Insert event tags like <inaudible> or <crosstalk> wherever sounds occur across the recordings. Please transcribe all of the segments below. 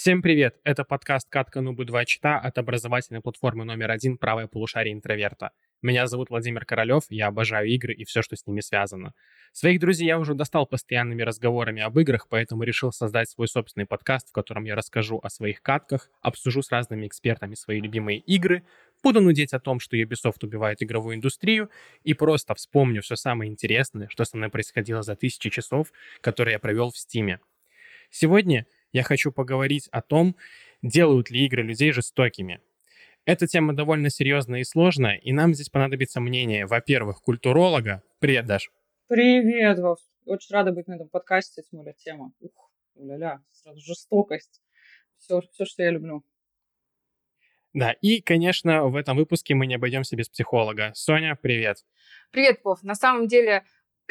Всем привет! Это подкаст «Катка Нубы 2 Чита» от образовательной платформы номер один «Правое полушарие интроверта». Меня зовут Владимир Королёв, я обожаю игры и все, что с ними связано. Своих друзей я уже достал постоянными разговорами об играх, поэтому решил создать свой собственный подкаст, в котором я расскажу о своих катках, обсужу с разными экспертами свои любимые игры, буду нудеть о том, что Ubisoft убивает игровую индустрию, и просто вспомню все самое интересное, что со мной происходило за тысячи часов, которые я провел в Стиме. Сегодня я хочу поговорить о том, делают ли игры людей жестокими. Эта тема довольно серьезная и сложная, и нам здесь понадобится мнение, во-первых, культуролога. Привет, Даш. Привет, Вов. Очень рада быть на этом подкасте, тем более тема. Ух, ля-ля, сразу жестокость. Все, все, что я люблю. Да, и, конечно, в этом выпуске мы не обойдемся без психолога. Соня, привет. Привет, Вов. На самом деле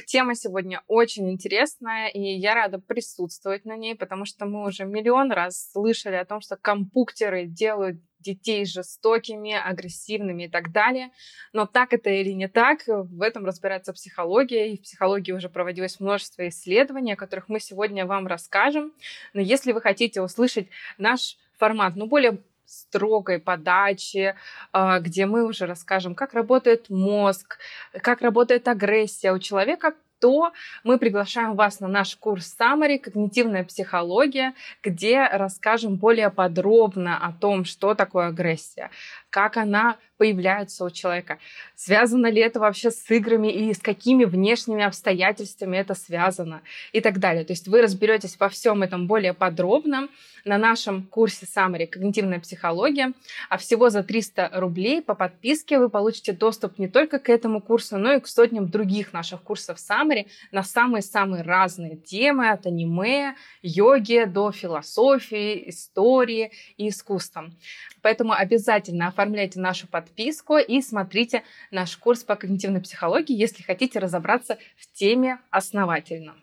Тема сегодня очень интересная, и я рада присутствовать на ней, потому что мы уже миллион раз слышали о том, что компьютеры делают детей жестокими, агрессивными и так далее. Но так это или не так, в этом разбирается психология, и в психологии уже проводилось множество исследований, о которых мы сегодня вам расскажем. Но если вы хотите услышать наш формат, ну, более строгой подачи, а, где мы уже расскажем, как работает мозг, как работает агрессия у человека, то мы приглашаем вас на наш курс Summary. «Когнитивная психология», где расскажем более подробно о том, что такое агрессия, как она появляется у человека, связано ли это вообще с играми и с какими внешними обстоятельствами это связано и так далее. То есть вы разберетесь во всем этом более подробно на нашем курсе Summary «Когнитивная психология», а всего за 300 рублей по подписке вы получите доступ не только к этому курсу, но и к сотням других наших курсов Summary на самые-самые разные темы, от аниме, йоги до философии, истории и искусства. Поэтому обязательно оформляйте нашу подписку и смотрите наш курс по когнитивной психологии, если хотите разобраться в теме основательно.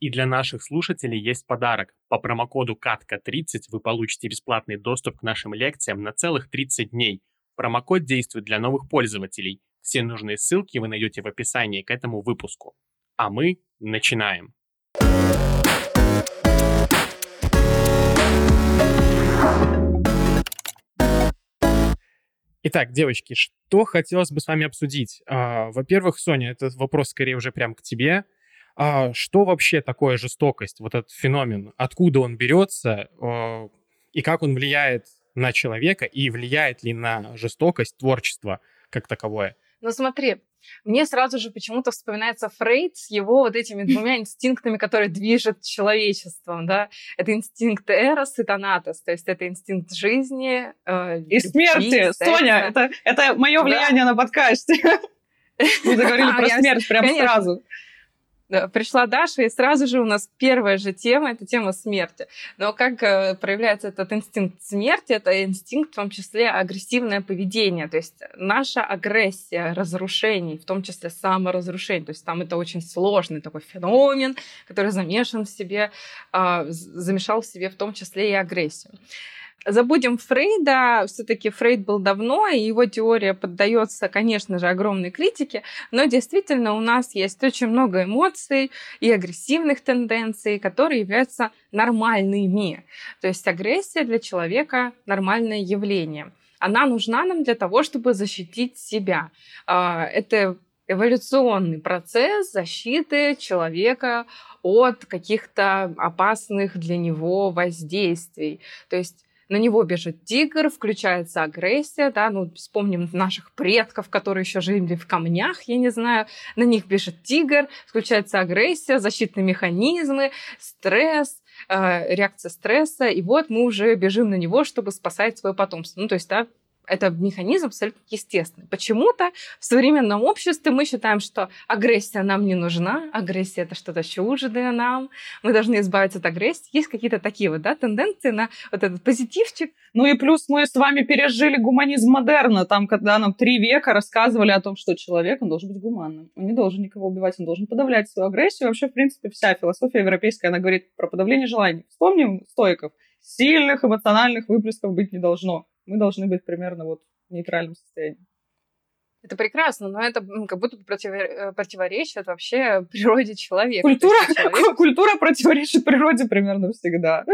И для наших слушателей есть подарок. По промокоду КАТКА30 вы получите бесплатный доступ к нашим лекциям на целых 30 дней. Промокод действует для новых пользователей. Все нужные ссылки вы найдете в описании к этому выпуску. А мы начинаем. Итак, девочки, что хотелось бы с вами обсудить? А, во-первых, Соня, этот вопрос скорее уже прям к тебе. А что вообще такое жестокость, вот этот феномен? Откуда он берется а, и как он влияет на человека и влияет ли на жестокость творчества как таковое? Ну смотри, мне сразу же почему-то вспоминается Фрейд с его вот этими <laughs> двумя инстинктами, которые движут человечеством, да. Это инстинкт Эрос и Танатос, то есть это инстинкт жизни э, И смерти, секса. Соня, это, это мое влияние да. на подкасте. <laughs> Мы заговорили про смерть прям сразу пришла Даша, и сразу же у нас первая же тема, это тема смерти. Но как э, проявляется этот инстинкт смерти? Это инстинкт, в том числе, агрессивное поведение, то есть наша агрессия, разрушений, в том числе саморазрушение. То есть там это очень сложный такой феномен, который замешан в себе, а, замешал в себе в том числе и агрессию. Забудем Фрейда, все-таки Фрейд был давно, и его теория поддается, конечно же, огромной критике, но действительно у нас есть очень много эмоций и агрессивных тенденций, которые являются нормальными. То есть агрессия для человека нормальное явление. Она нужна нам для того, чтобы защитить себя. А, это эволюционный процесс защиты человека от каких-то опасных для него воздействий. То есть на него бежит тигр, включается агрессия, да, ну, вспомним наших предков, которые еще жили в камнях, я не знаю, на них бежит тигр, включается агрессия, защитные механизмы, стресс, э, реакция стресса, и вот мы уже бежим на него, чтобы спасать свое потомство. Ну, то есть, да, это механизм абсолютно естественный. Почему-то в современном обществе мы считаем, что агрессия нам не нужна, агрессия это что-то чуждое нам, мы должны избавиться от агрессии. Есть какие-то такие вот да, тенденции на вот этот позитивчик. Ну и плюс мы с вами пережили гуманизм модерна, там, когда нам три века рассказывали о том, что человек, он должен быть гуманным, он не должен никого убивать, он должен подавлять свою агрессию. Вообще, в принципе, вся философия европейская, она говорит про подавление желаний. Вспомним стоиков. Сильных эмоциональных выплесков быть не должно мы должны быть примерно вот в нейтральном состоянии. Это прекрасно, но это как будто бы э, противоречит вообще природе человека. Культура, человек... <laughs> культура противоречит природе примерно всегда.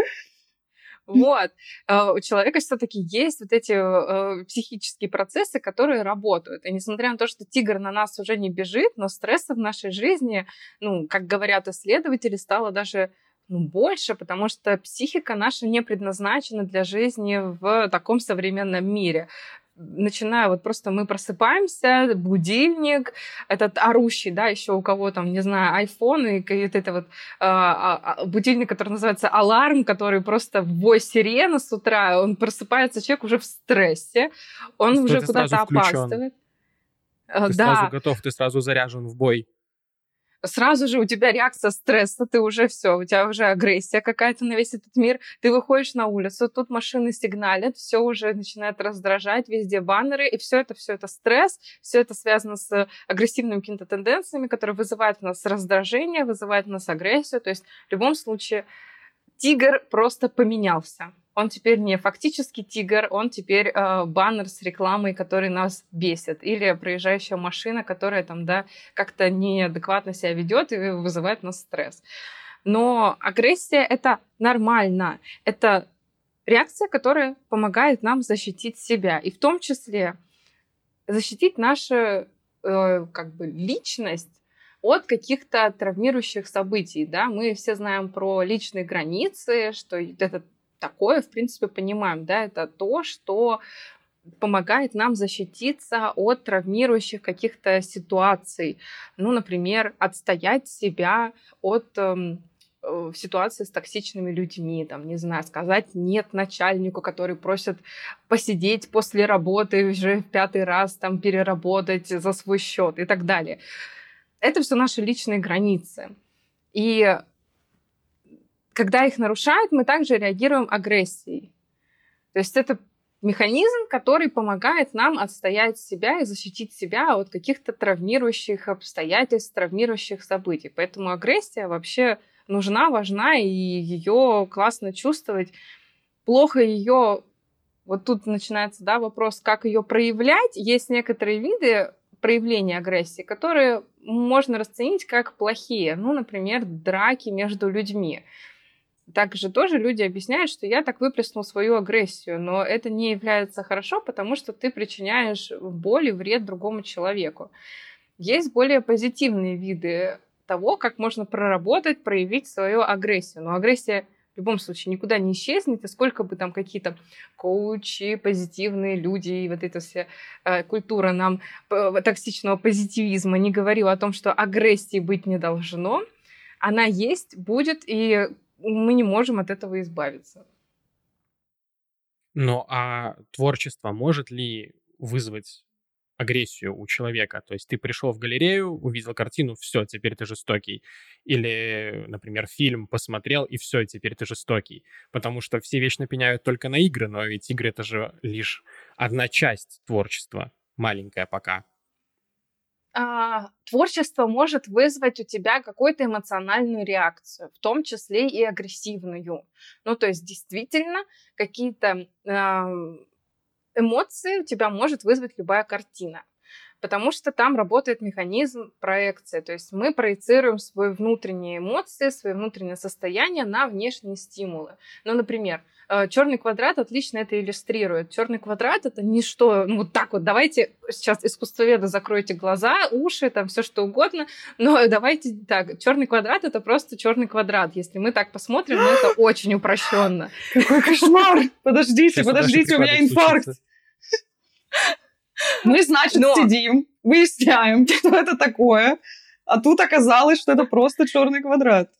Вот. А, у человека все-таки есть вот эти э, психические процессы, которые работают. И несмотря на то, что тигр на нас уже не бежит, но стресса в нашей жизни, ну, как говорят исследователи, стало даже ну, больше, потому что психика наша не предназначена для жизни в таком современном мире начиная вот просто мы просыпаемся, будильник, этот орущий, да, еще у кого там, не знаю, iPhone и вот это вот а, будильник, который называется аларм, который просто вой сирена с утра, он просыпается, человек уже в стрессе, он Что уже куда-то опаздывает. Ты да. сразу готов, ты сразу заряжен в бой сразу же у тебя реакция стресса, ты уже все, у тебя уже агрессия какая-то на весь этот мир, ты выходишь на улицу, тут машины сигналят, все уже начинает раздражать, везде баннеры, и все это, все это стресс, все это связано с агрессивными какими-то тенденциями, которые вызывают у нас раздражение, вызывают у нас агрессию, то есть в любом случае тигр просто поменялся он теперь не фактически тигр, он теперь э, баннер с рекламой, который нас бесит, или проезжающая машина, которая там, да, как-то неадекватно себя ведет и вызывает нас стресс. Но агрессия это нормально, это реакция, которая помогает нам защитить себя, и в том числе защитить нашу э, как бы личность от каких-то травмирующих событий, да, мы все знаем про личные границы, что это такое, в принципе, понимаем, да, это то, что помогает нам защититься от травмирующих каких-то ситуаций. Ну, например, отстоять себя от эм, в ситуации с токсичными людьми, там, не знаю, сказать нет начальнику, который просит посидеть после работы уже в пятый раз там переработать за свой счет и так далее. Это все наши личные границы. И когда их нарушают, мы также реагируем агрессией. То есть это механизм, который помогает нам отстоять себя и защитить себя от каких-то травмирующих обстоятельств, травмирующих событий. Поэтому агрессия вообще нужна, важна, и ее классно чувствовать. Плохо ее... Вот тут начинается да, вопрос, как ее проявлять. Есть некоторые виды проявления агрессии, которые можно расценить как плохие. Ну, например, драки между людьми. Также тоже люди объясняют, что я так выплеснул свою агрессию, но это не является хорошо, потому что ты причиняешь боль и вред другому человеку. Есть более позитивные виды того, как можно проработать, проявить свою агрессию. Но агрессия в любом случае никуда не исчезнет, и сколько бы там какие-то коучи, позитивные люди и вот эта вся э, культура нам э, токсичного позитивизма не говорила о том, что агрессии быть не должно, она есть, будет, и мы не можем от этого избавиться. Ну а творчество может ли вызвать агрессию у человека. То есть ты пришел в галерею, увидел картину, все, теперь ты жестокий. Или, например, фильм посмотрел, и все, теперь ты жестокий. Потому что все вечно пеняют только на игры, но ведь игры это же лишь одна часть творчества, маленькая пока а, творчество может вызвать у тебя какую-то эмоциональную реакцию, в том числе и агрессивную. Ну, то есть действительно какие-то э, эмоции у тебя может вызвать любая картина потому что там работает механизм проекции. То есть мы проецируем свои внутренние эмоции, свои внутреннее состояние на внешние стимулы. Ну, например, черный квадрат отлично это иллюстрирует. Черный квадрат это не что, ну вот так вот, давайте сейчас искусствоведы закройте глаза, уши, там все что угодно, но давайте так, черный квадрат это просто черный квадрат. Если мы так посмотрим, ну, это очень упрощенно. Какой кошмар! Подождите, подождите, у меня инфаркт. Мы, значит, Но... сидим, выясняем, <laughs> что это такое, а тут оказалось, что это просто черный квадрат.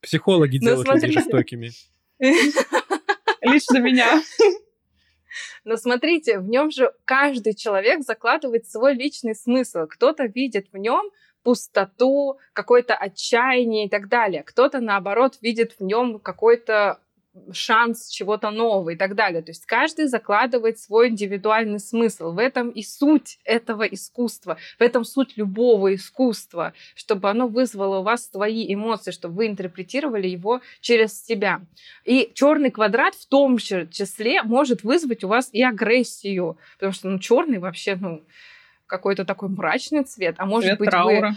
Психологи ну, делают людей жестокими. <laughs> Лично меня. <laughs> Но смотрите, в нем же каждый человек закладывает свой личный смысл. Кто-то видит в нем пустоту, какое-то отчаяние и так далее. Кто-то, наоборот, видит в нем какой-то шанс чего-то нового и так далее. То есть каждый закладывает свой индивидуальный смысл. В этом и суть этого искусства, в этом суть любого искусства, чтобы оно вызвало у вас свои эмоции, чтобы вы интерпретировали его через себя. И черный квадрат в том же числе может вызвать у вас и агрессию, потому что ну, черный вообще ну, какой-то такой мрачный цвет, а может цвет быть траура. вы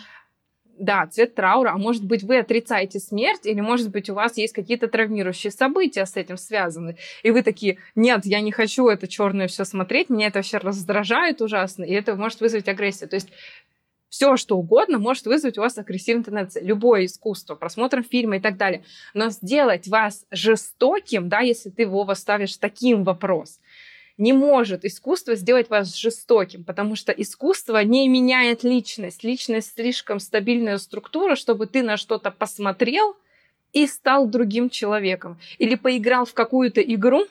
да, цвет траура, а может быть, вы отрицаете смерть, или может быть, у вас есть какие-то травмирующие события с этим связаны, и вы такие, нет, я не хочу это черное все смотреть, меня это вообще раздражает ужасно, и это может вызвать агрессию. То есть все, что угодно может вызвать у вас агрессивную тенденцию. Любое искусство, просмотр фильма и так далее. Но сделать вас жестоким, да, если ты Вова ставишь таким вопрос, не может искусство сделать вас жестоким, потому что искусство не меняет личность. Личность слишком стабильная структура, чтобы ты на что-то посмотрел и стал другим человеком. Или поиграл в какую-то игру,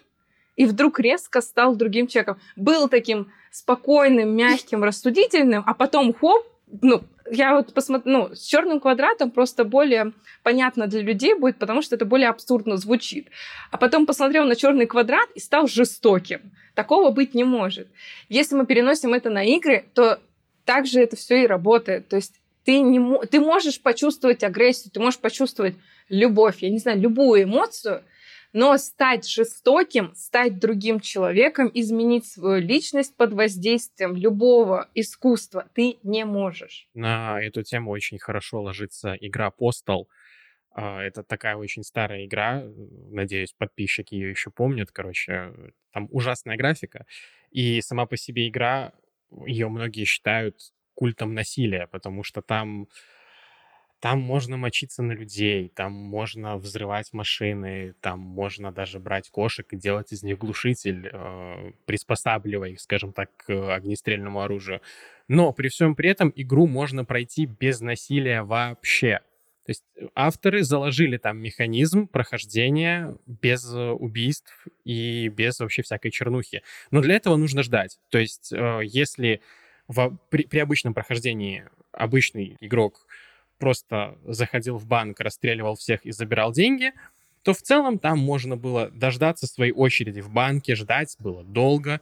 и вдруг резко стал другим человеком. Был таким спокойным, мягким, рассудительным, а потом хоп, ну, я вот посмотрю, ну, с черным квадратом просто более понятно для людей будет, потому что это более абсурдно звучит. А потом посмотрел на черный квадрат и стал жестоким. Такого быть не может. Если мы переносим это на игры, то также это все и работает. То есть ты, не, ты можешь почувствовать агрессию, ты можешь почувствовать любовь, я не знаю, любую эмоцию – но стать жестоким, стать другим человеком, изменить свою личность под воздействием любого искусства ты не можешь. На эту тему очень хорошо ложится игра Postal. А, это такая очень старая игра. Надеюсь, подписчики ее еще помнят. Короче, там ужасная графика. И сама по себе игра, ее многие считают культом насилия, потому что там там можно мочиться на людей, там можно взрывать машины, там можно даже брать кошек и делать из них глушитель, э, приспосабливая их, скажем так, к огнестрельному оружию. Но при всем при этом игру можно пройти без насилия вообще. То есть э, авторы заложили там механизм прохождения без э, убийств и без вообще всякой чернухи. Но для этого нужно ждать. То есть э, если в, при, при обычном прохождении обычный игрок просто заходил в банк, расстреливал всех и забирал деньги, то в целом там можно было дождаться своей очереди в банке, ждать было долго,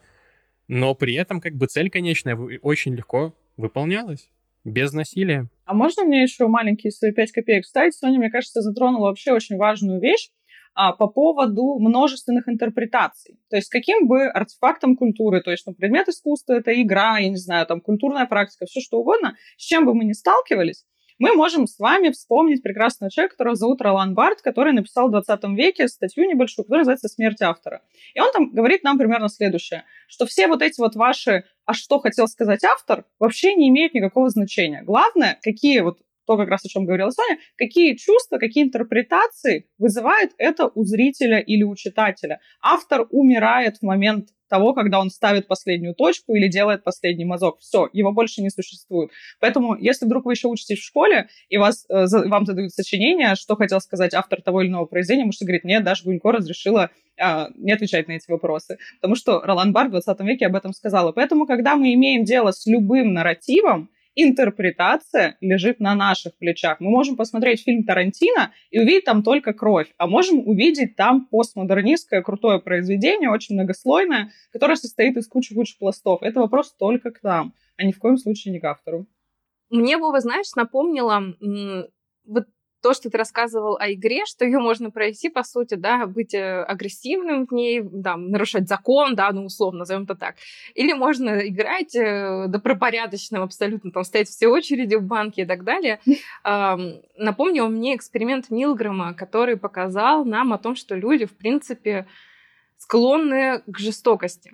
но при этом как бы цель конечная очень легко выполнялась, без насилия. А можно мне еще маленькие свои 5 копеек вставить? Соня, мне кажется, затронула вообще очень важную вещь а, по поводу множественных интерпретаций. То есть каким бы артефактом культуры, то есть ну, предмет искусства, это игра, я не знаю, там культурная практика, все что угодно, с чем бы мы ни сталкивались, мы можем с вами вспомнить прекрасного человека, которого зовут Ролан Барт, который написал в 20 веке статью небольшую, которая называется «Смерть автора». И он там говорит нам примерно следующее, что все вот эти вот ваши «а что хотел сказать автор» вообще не имеют никакого значения. Главное, какие вот то, как раз о чем говорила Соня, какие чувства, какие интерпретации вызывает это у зрителя или у читателя. Автор умирает в момент того, когда он ставит последнюю точку или делает последний мазок. Все, его больше не существует. Поэтому, если вдруг вы еще учитесь в школе, и вас, э, вам задают сочинение, что хотел сказать автор того или иного произведения, можете говорить, нет, Даша Гунько разрешила а, не отвечать на эти вопросы. Потому что Ролан Бар в 20 веке об этом сказала. Поэтому, когда мы имеем дело с любым нарративом, интерпретация лежит на наших плечах. Мы можем посмотреть фильм Тарантино и увидеть там только кровь, а можем увидеть там постмодернистское крутое произведение, очень многослойное, которое состоит из кучи-кучи пластов. Это вопрос только к нам, а ни в коем случае не к автору. Мне, Вова, знаешь, напомнила вот то, что ты рассказывал о игре, что ее можно пройти, по сути, да, быть э, агрессивным в ней, да, нарушать закон, да, ну, условно, назовем это так. Или можно играть э, добропорядочным абсолютно, там, стоять все очереди в банке и так далее. <laughs> Напомнил мне эксперимент Милгрэма, который показал нам о том, что люди, в принципе, склонны к жестокости.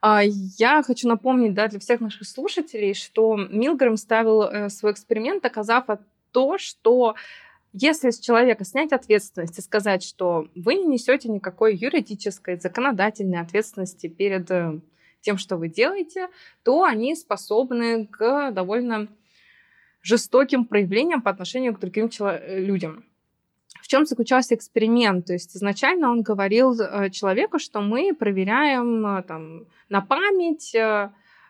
А, я хочу напомнить да, для всех наших слушателей, что Милгрэм ставил э, свой эксперимент, доказав то, что если с человека снять ответственность и сказать, что вы не несете никакой юридической, законодательной ответственности перед э, тем, что вы делаете, то они способны к довольно жестоким проявлениям по отношению к другим э, людям. В чем заключался эксперимент? То есть изначально он говорил э, человеку, что мы проверяем там, на память,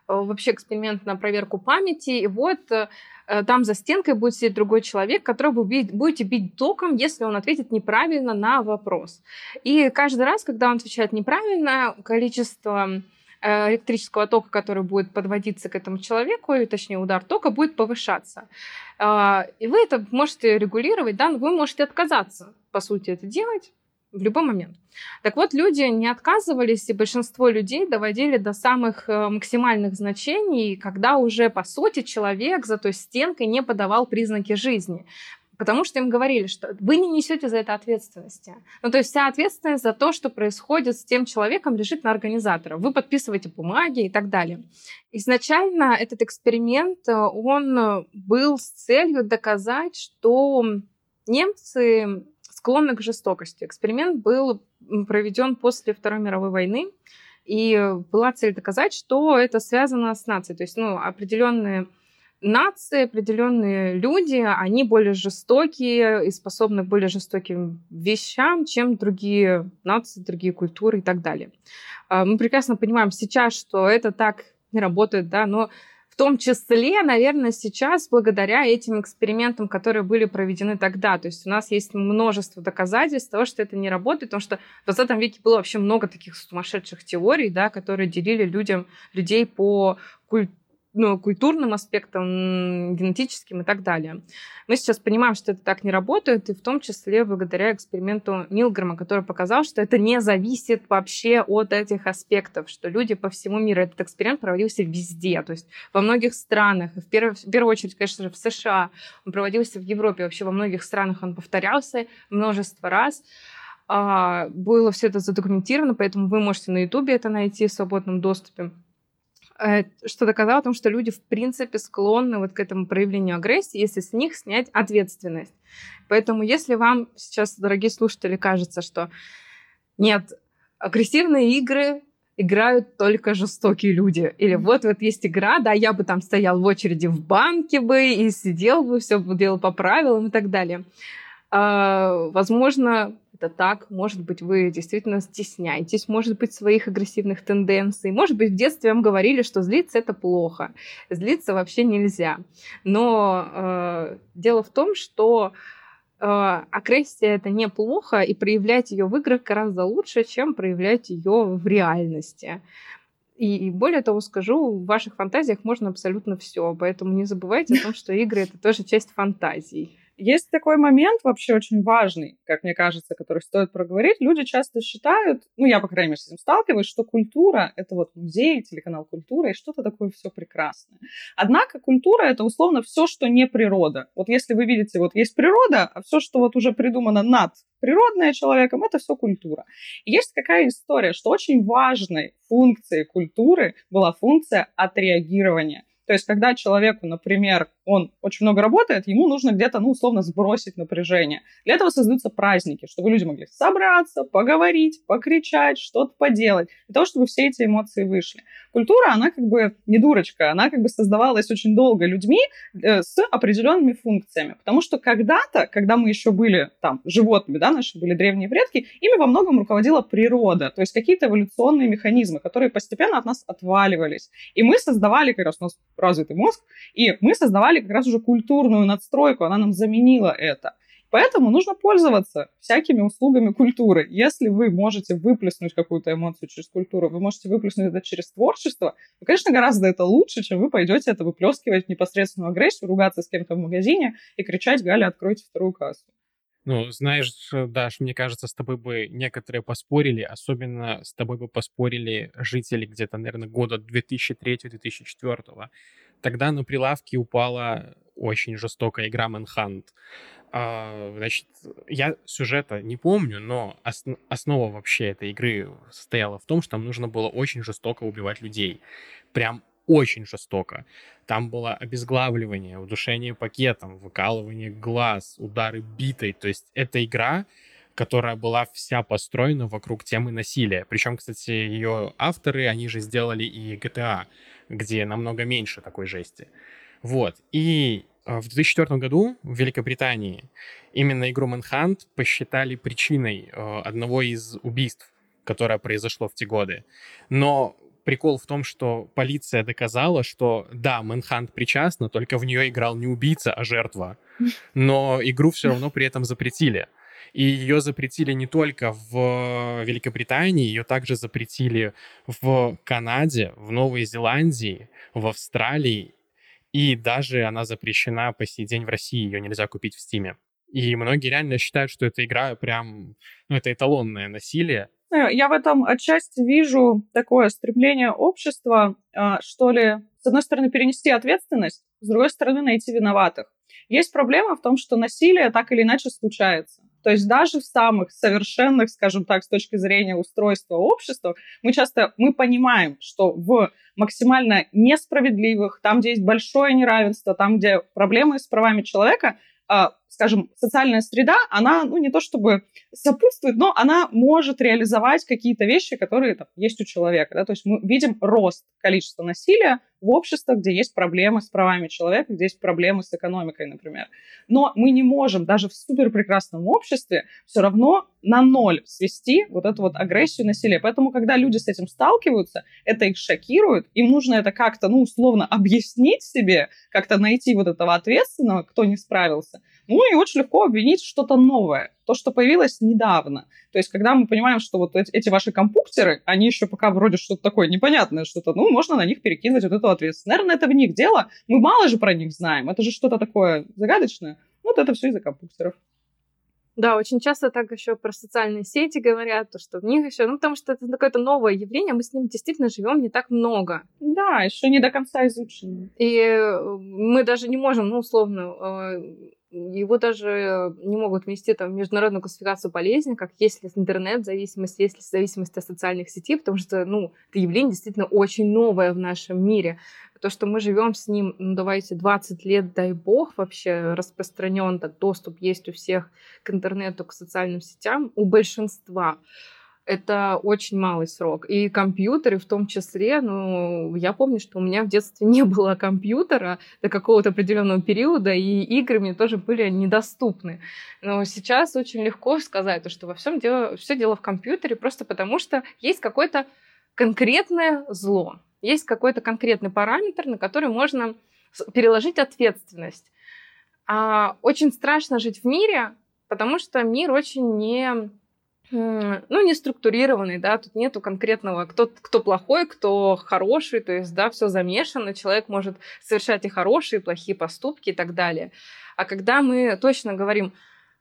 вообще эксперимент на проверку памяти, и вот Э, там за стенкой будет сидеть другой человек, которого вы будете бить током, если он ответит неправильно на вопрос. И каждый раз, когда он отвечает неправильно, количество э, электрического тока, который будет подводиться к этому человеку, и, точнее удар тока, будет повышаться. Э, и вы это можете регулировать, да, но вы можете отказаться, по сути, это делать, в любой момент. Так вот, люди не отказывались, и большинство людей доводили до самых э, максимальных значений, когда уже, по сути, человек за той стенкой не подавал признаки жизни. Потому что им говорили, что вы не несете за это ответственности. Ну, то есть вся ответственность за то, что происходит с тем человеком, лежит на организатора. Вы подписываете бумаги и так далее. Изначально этот эксперимент, э, он был с целью доказать, что немцы склонны к жестокости. Эксперимент был проведен после Второй мировой войны, и была цель доказать, что это связано с нацией. То есть ну, определенные нации, определенные люди, они более жестокие и способны к более жестоким вещам, чем другие нации, другие культуры и так далее. А, мы прекрасно понимаем сейчас, что это так не работает, да, но в том числе, наверное, сейчас благодаря этим экспериментам, которые были проведены тогда. То есть у нас есть множество доказательств того, что это не работает, потому что в 20 веке было вообще много таких сумасшедших теорий, да, которые делили людям, людей по культуре ну, культурным аспектам, генетическим и так далее. Мы сейчас понимаем, что это так не работает, и в том числе благодаря эксперименту Милгрома, который показал, что это не зависит вообще от этих аспектов, что люди по всему миру, этот эксперимент проводился везде, то есть во многих странах, в первую, в первую очередь, конечно же, в США, он проводился в Европе, вообще во многих странах он повторялся множество раз, а, было все это задокументировано, поэтому вы можете на Ютубе это найти в свободном доступе. Э, что доказало о том, что люди, в принципе, склонны вот к этому проявлению агрессии, если с них снять ответственность. Поэтому, если вам сейчас, дорогие слушатели, кажется, что нет, агрессивные игры играют только жестокие люди. Или вот вот есть игра, да, я бы там стоял в очереди в банке бы и сидел бы, все бы делал по правилам и так далее. А, возможно, это так, может быть, вы действительно стесняетесь, может быть, своих агрессивных тенденций, может быть, в детстве вам говорили, что злиться это плохо, злиться вообще нельзя. Но э, дело в том, что э, агрессия это неплохо, и проявлять ее в играх гораздо лучше, чем проявлять ее в реальности. И более того скажу, в ваших фантазиях можно абсолютно все, поэтому не забывайте о том, что игры это тоже часть фантазий. Есть такой момент вообще очень важный, как мне кажется, который стоит проговорить. Люди часто считают, ну я, по крайней мере, с этим сталкиваюсь, что культура — это вот музей, телеканал культура и что-то такое все прекрасное. Однако культура — это условно все, что не природа. Вот если вы видите, вот есть природа, а все, что вот уже придумано над природное человеком, это все культура. И есть какая история, что очень важной функцией культуры была функция отреагирования. То есть, когда человеку, например, он очень много работает, ему нужно где-то, ну, условно, сбросить напряжение. Для этого создаются праздники, чтобы люди могли собраться, поговорить, покричать, что-то поделать, для того, чтобы все эти эмоции вышли. Культура, она как бы не дурочка, она как бы создавалась очень долго людьми э, с определенными функциями. Потому что когда-то, когда мы еще были там животными, да, наши были древние предки, ими во многом руководила природа, то есть какие-то эволюционные механизмы, которые постепенно от нас отваливались. И мы создавали, как раз у нас развитый мозг, и мы создавали как раз уже культурную надстройку, она нам заменила это. Поэтому нужно пользоваться всякими услугами культуры. Если вы можете выплеснуть какую-то эмоцию через культуру, вы можете выплеснуть это через творчество, то, конечно, гораздо это лучше, чем вы пойдете это выплескивать непосредственную агрессию, ругаться с кем-то в магазине и кричать «Галя, откройте вторую кассу». Ну, знаешь, Даш, мне кажется, с тобой бы некоторые поспорили, особенно с тобой бы поспорили жители где-то, наверное, года 2003-2004. Тогда на прилавке упала очень жестокая игра Manhunt. А, значит, я сюжета не помню, но ос- основа вообще этой игры состояла в том, что там нужно было очень жестоко убивать людей. Прям очень жестоко. Там было обезглавливание, удушение пакетом, выкалывание глаз, удары битой. То есть эта игра, которая была вся построена вокруг темы насилия. Причем, кстати, ее авторы, они же сделали и GTA где намного меньше такой жести. Вот. И а, в 2004 году в Великобритании именно игру Manhunt посчитали причиной а, одного из убийств, которое произошло в те годы. Но прикол в том, что полиция доказала, что да, Manhunt причастна, только в нее играл не убийца, а жертва. <laughs> Но игру все равно при этом запретили. И ее запретили не только в Великобритании, ее также запретили в Канаде, в Новой Зеландии, в Австралии, и даже она запрещена по сей день в России, ее нельзя купить в Стиме. И многие реально считают, что эта игра прям, ну, это эталонное насилие. Э, я в этом отчасти вижу такое стремление общества, а, что ли, с одной стороны, перенести ответственность, с другой стороны, найти виноватых. Есть проблема в том, что насилие так или иначе случается. То есть даже в самых совершенных, скажем так, с точки зрения устройства общества, мы часто мы понимаем, что в максимально несправедливых, там, где есть большое неравенство, там, где проблемы с правами человека, а, скажем, социальная среда, она, ну, не то чтобы сопутствует, но она может реализовать какие-то вещи, которые там, есть у человека. Да? То есть мы видим рост количества насилия в обществах, где есть проблемы с правами человека, где есть проблемы с экономикой, например. Но мы не можем даже в супер прекрасном обществе все равно на ноль свести вот эту вот агрессию насилия. Поэтому, когда люди с этим сталкиваются, это их шокирует, им нужно это как-то, ну, условно, объяснить себе, как-то найти вот этого ответственного, кто не справился. Ну и очень легко обвинить что-то новое, то, что появилось недавно. То есть, когда мы понимаем, что вот эти, ваши компьютеры, они еще пока вроде что-то такое непонятное, что-то, ну, можно на них перекинуть вот эту ответственность. Наверное, это в них дело. Мы мало же про них знаем. Это же что-то такое загадочное. Вот это все из-за компьютеров. Да, очень часто так еще про социальные сети говорят, то, что в них еще, ну, потому что это какое-то новое явление, мы с ним действительно живем не так много. Да, еще не до конца изучено. И э, мы даже не можем, ну, условно, э, его даже не могут внести там, в международную классификацию болезни, как есть ли интернет-зависимость, есть ли зависимость от социальных сетей, потому что ну, это явление действительно очень новое в нашем мире. То, что мы живем с ним, ну, давайте, 20 лет, дай бог, вообще распространен, так доступ есть у всех к интернету, к социальным сетям, у большинства это очень малый срок. И компьютеры в том числе, ну, я помню, что у меня в детстве <laughs> не было компьютера до какого-то определенного периода, и игры мне тоже были недоступны. Но сейчас очень легко сказать, что во всем дело, все дело в компьютере, просто потому что есть какое-то конкретное зло, есть какой-то конкретный параметр, на который можно переложить ответственность. А очень страшно жить в мире, потому что мир очень не ну, не структурированный, да, тут нету конкретного, кто, кто плохой, кто хороший, то есть, да, все замешано, человек может совершать и хорошие, и плохие поступки и так далее. А когда мы точно говорим,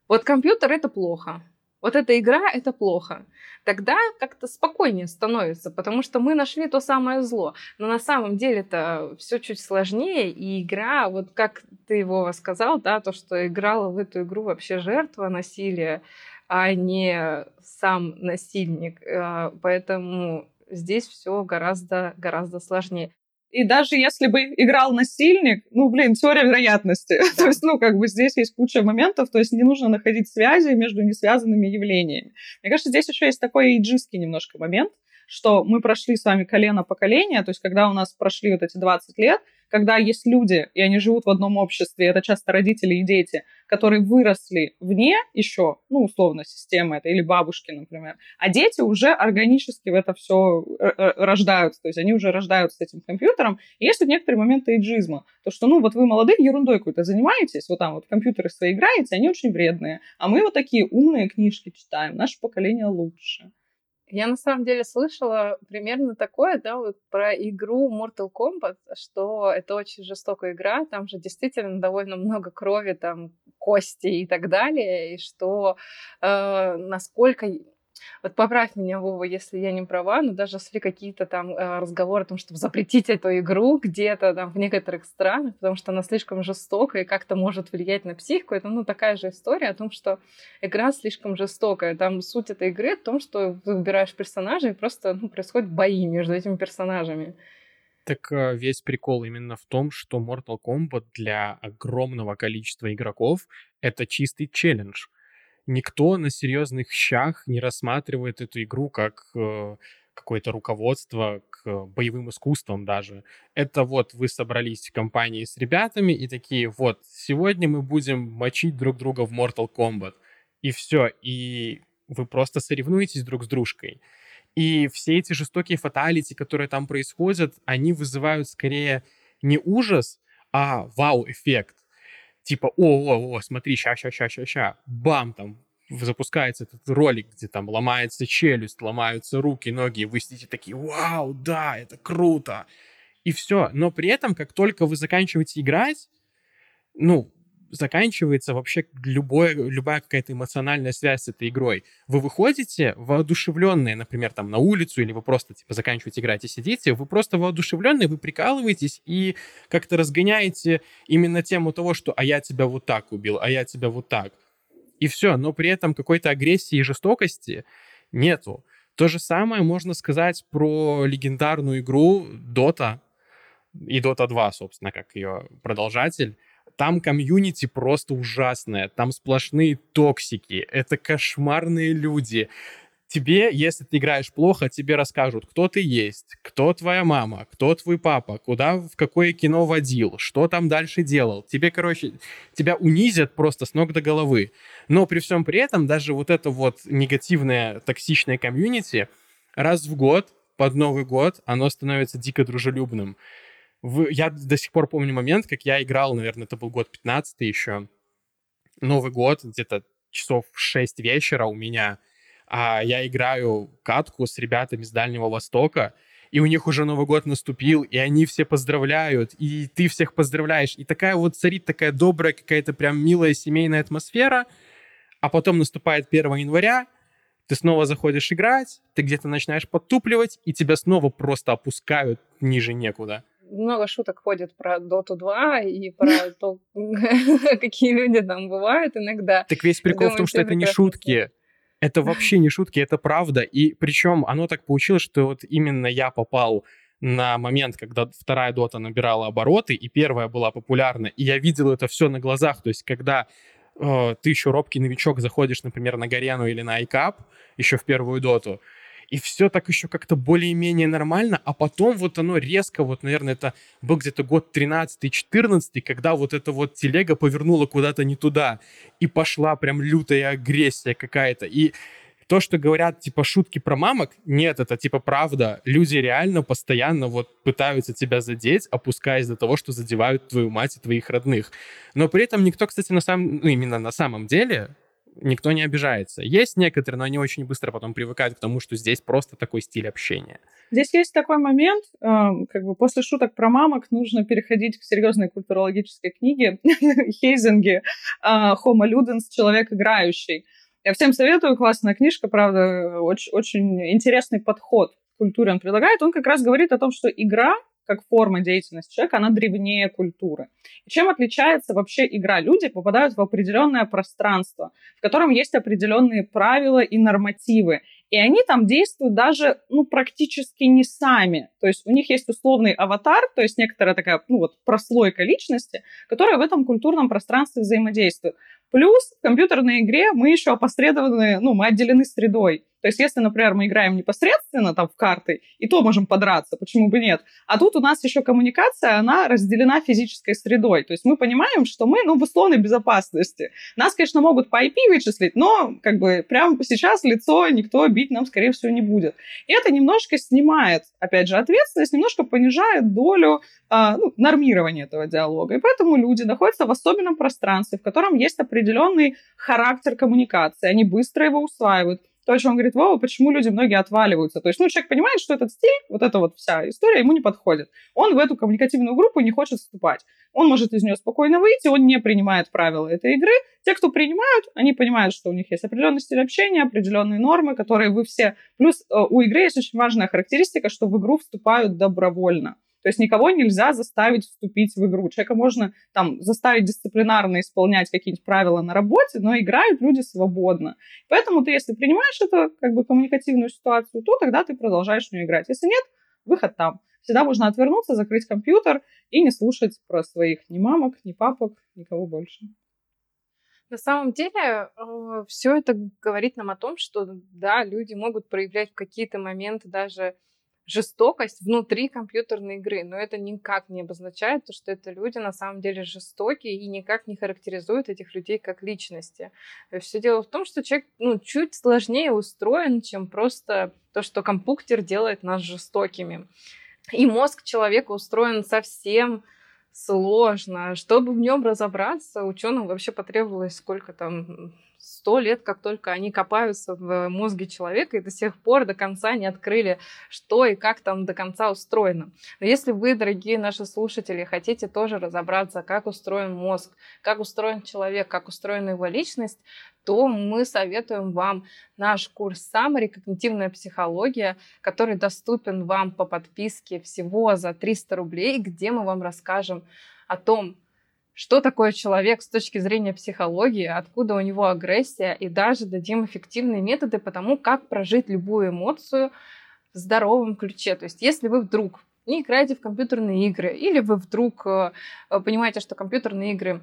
вот компьютер это плохо, вот эта игра это плохо, тогда как-то спокойнее становится, потому что мы нашли то самое зло. Но на самом деле это все чуть сложнее, и игра, вот как ты его сказал, да, то, что играла в эту игру вообще жертва насилия, а не сам насильник. Э, поэтому здесь все гораздо, гораздо сложнее. И даже если бы играл насильник, ну, блин, теория вероятности. <laughs> Да. то есть, ну, как бы здесь есть куча моментов, то есть не нужно находить связи между несвязанными явлениями. Мне кажется, здесь еще есть такой эйджистский немножко момент, что мы прошли с вами колено поколения, то есть когда у нас прошли вот эти 20 лет, когда есть люди, и они живут в одном обществе, это часто родители и дети, которые выросли вне еще, ну, условно, системы это, или бабушки, например, а дети уже органически в это все э, э, рождаются, то есть они уже рождаются с этим компьютером. И есть вот некоторые моменты эйджизма, то, что, ну, вот вы молодые ерундой какой-то занимаетесь, вот там вот компьютеры свои играете, они очень вредные, а мы вот такие умные книжки читаем, наше поколение лучше. Я на самом деле слышала примерно такое, да, вот про игру Mortal Kombat, что это очень жестокая игра, там же действительно довольно много крови, там кости и так далее, и что э, насколько вот поправь меня, Вова, если я не права, но даже если какие-то там э, разговоры о том, чтобы запретить эту игру где-то там в некоторых странах, потому что она слишком жестокая и как-то может влиять на психику, это ну такая же история о том, что игра слишком жестокая. Там суть этой игры в том, что ты выбираешь персонажей, и просто ну, происходят бои между этими персонажами. Так э, весь прикол именно в том, что Mortal Kombat для огромного количества игроков это чистый челлендж никто на серьезных щах не рассматривает эту игру как э, какое-то руководство к боевым искусствам даже. Это вот вы собрались в компании с ребятами и такие, вот, сегодня мы будем мочить друг друга в Mortal Kombat. И все, и вы просто соревнуетесь друг с дружкой. И все эти жестокие фаталити, которые там происходят, они вызывают скорее не ужас, а вау-эффект типа, о, о, о, смотри, ща, ща, ща, ща, ща, бам, там запускается этот ролик, где там ломается челюсть, ломаются руки, ноги, и вы сидите такие, вау, да, это круто. И все. Но при этом, как только вы заканчиваете играть, ну, заканчивается вообще любое, любая какая-то эмоциональная связь с этой игрой. Вы выходите воодушевленные, например, там на улицу, или вы просто типа заканчиваете играть и сидите, вы просто воодушевленные, вы прикалываетесь и как-то разгоняете именно тему того, что «а я тебя вот так убил», «а я тебя вот так». И все, но при этом какой-то агрессии и жестокости нету. То же самое можно сказать про легендарную игру Dota и Dota 2, собственно, как ее продолжатель. Там комьюнити просто ужасное, там сплошные токсики, это кошмарные люди. Тебе, если ты играешь плохо, тебе расскажут, кто ты есть, кто твоя мама, кто твой папа, куда, в какое кино водил, что там дальше делал. Тебе, короче, тебя унизят просто с ног до головы. Но при всем при этом даже вот это вот негативное, токсичное комьюнити раз в год, под Новый год, оно становится дико дружелюбным. В... Я до сих пор помню момент, как я играл, наверное, это был год 15 еще, Новый год, где-то часов 6 вечера у меня, а я играю катку с ребятами с Дальнего Востока, и у них уже Новый год наступил, и они все поздравляют, и ты всех поздравляешь. И такая вот царит такая добрая, какая-то прям милая семейная атмосфера, а потом наступает 1 января, ты снова заходишь играть, ты где-то начинаешь подтупливать, и тебя снова просто опускают ниже некуда много шуток ходит про Dota 2 и про <laughs> то, <laughs> какие люди там бывают иногда. Так весь прикол в том, что это не шутки. Это вообще не шутки, это правда. И причем оно так получилось, что вот именно я попал на момент, когда вторая дота набирала обороты, и первая была популярна, и я видел это все на глазах. То есть, когда э, ты еще робкий новичок заходишь, например, на Гарену или на iCap, еще в первую доту, и все так еще как-то более-менее нормально, а потом вот оно резко, вот, наверное, это был где-то год 13-14, когда вот эта вот телега повернула куда-то не туда, и пошла прям лютая агрессия какая-то, и то, что говорят, типа, шутки про мамок, нет, это, типа, правда. Люди реально постоянно вот пытаются тебя задеть, опускаясь до того, что задевают твою мать и твоих родных. Но при этом никто, кстати, на самом, ну, именно на самом деле, никто не обижается. Есть некоторые, но они очень быстро потом привыкают к тому, что здесь просто такой стиль общения. Здесь есть такой момент, э, как бы после шуток про мамок нужно переходить к серьезной культурологической книге <laughs> Хейзинге «Homo Ludens. Человек играющий». Я всем советую, классная книжка, правда, очень, очень интересный подход к культуре он предлагает. Он как раз говорит о том, что игра как форма деятельности человека, она древнее культуры. И чем отличается вообще игра? Люди попадают в определенное пространство, в котором есть определенные правила и нормативы. И они там действуют даже, ну, практически не сами. То есть у них есть условный аватар, то есть некоторая такая, ну, вот, прослойка личности, которая в этом культурном пространстве взаимодействует. Плюс в компьютерной игре мы еще опосредованы, ну, мы отделены средой. То есть, если, например, мы играем непосредственно там в карты, и то можем подраться, почему бы нет. А тут у нас еще коммуникация, она разделена физической средой. То есть мы понимаем, что мы, ну, в условной безопасности. Нас, конечно, могут по IP вычислить, но как бы прямо сейчас лицо никто бить нам, скорее всего, не будет. И это немножко снимает, опять же, ответственность, немножко понижает долю а, ну, нормирования этого диалога. И поэтому люди находятся в особенном пространстве, в котором есть определенный характер коммуникации. Они быстро его усваивают то, о чем говорит Вова, почему люди многие отваливаются. То есть, ну, человек понимает, что этот стиль, вот эта вот вся история ему не подходит. Он в эту коммуникативную группу не хочет вступать. Он может из нее спокойно выйти, он не принимает правила этой игры. Те, кто принимают, они понимают, что у них есть определенный стиль общения, определенные нормы, которые вы все... Плюс э, у игры есть очень важная характеристика, что в игру вступают добровольно. То есть никого нельзя заставить вступить в игру. Человека можно там заставить дисциплинарно исполнять какие-нибудь правила на работе, но играют люди свободно. Поэтому ты, если принимаешь эту как бы коммуникативную ситуацию, то тогда ты продолжаешь в нее играть. Если нет, выход там. Всегда можно отвернуться, закрыть компьютер и не слушать про своих ни мамок, ни папок, никого больше. На самом деле, э, все это говорит нам о том, что да, люди могут проявлять в какие-то моменты даже жестокость внутри компьютерной игры, но это никак не обозначает то, что это люди на самом деле жестокие и никак не характеризует этих людей как личности. Все дело в том, что человек ну, чуть сложнее устроен, чем просто то, что компьютер делает нас жестокими. И мозг человека устроен совсем сложно. Чтобы в нем разобраться, ученым вообще потребовалось сколько там сто лет, как только они копаются в мозге человека и до сих пор до конца не открыли, что и как там до конца устроено. Но если вы, дорогие наши слушатели, хотите тоже разобраться, как устроен мозг, как устроен человек, как устроена его личность, то мы советуем вам наш курс Summary «Когнитивная психология», который доступен вам по подписке всего за 300 рублей, где мы вам расскажем о том, что такое человек с точки зрения психологии, откуда у него агрессия, и даже дадим эффективные методы по тому, как прожить любую эмоцию в здоровом ключе. То есть если вы вдруг не играете в компьютерные игры, или вы вдруг э, понимаете, что компьютерные игры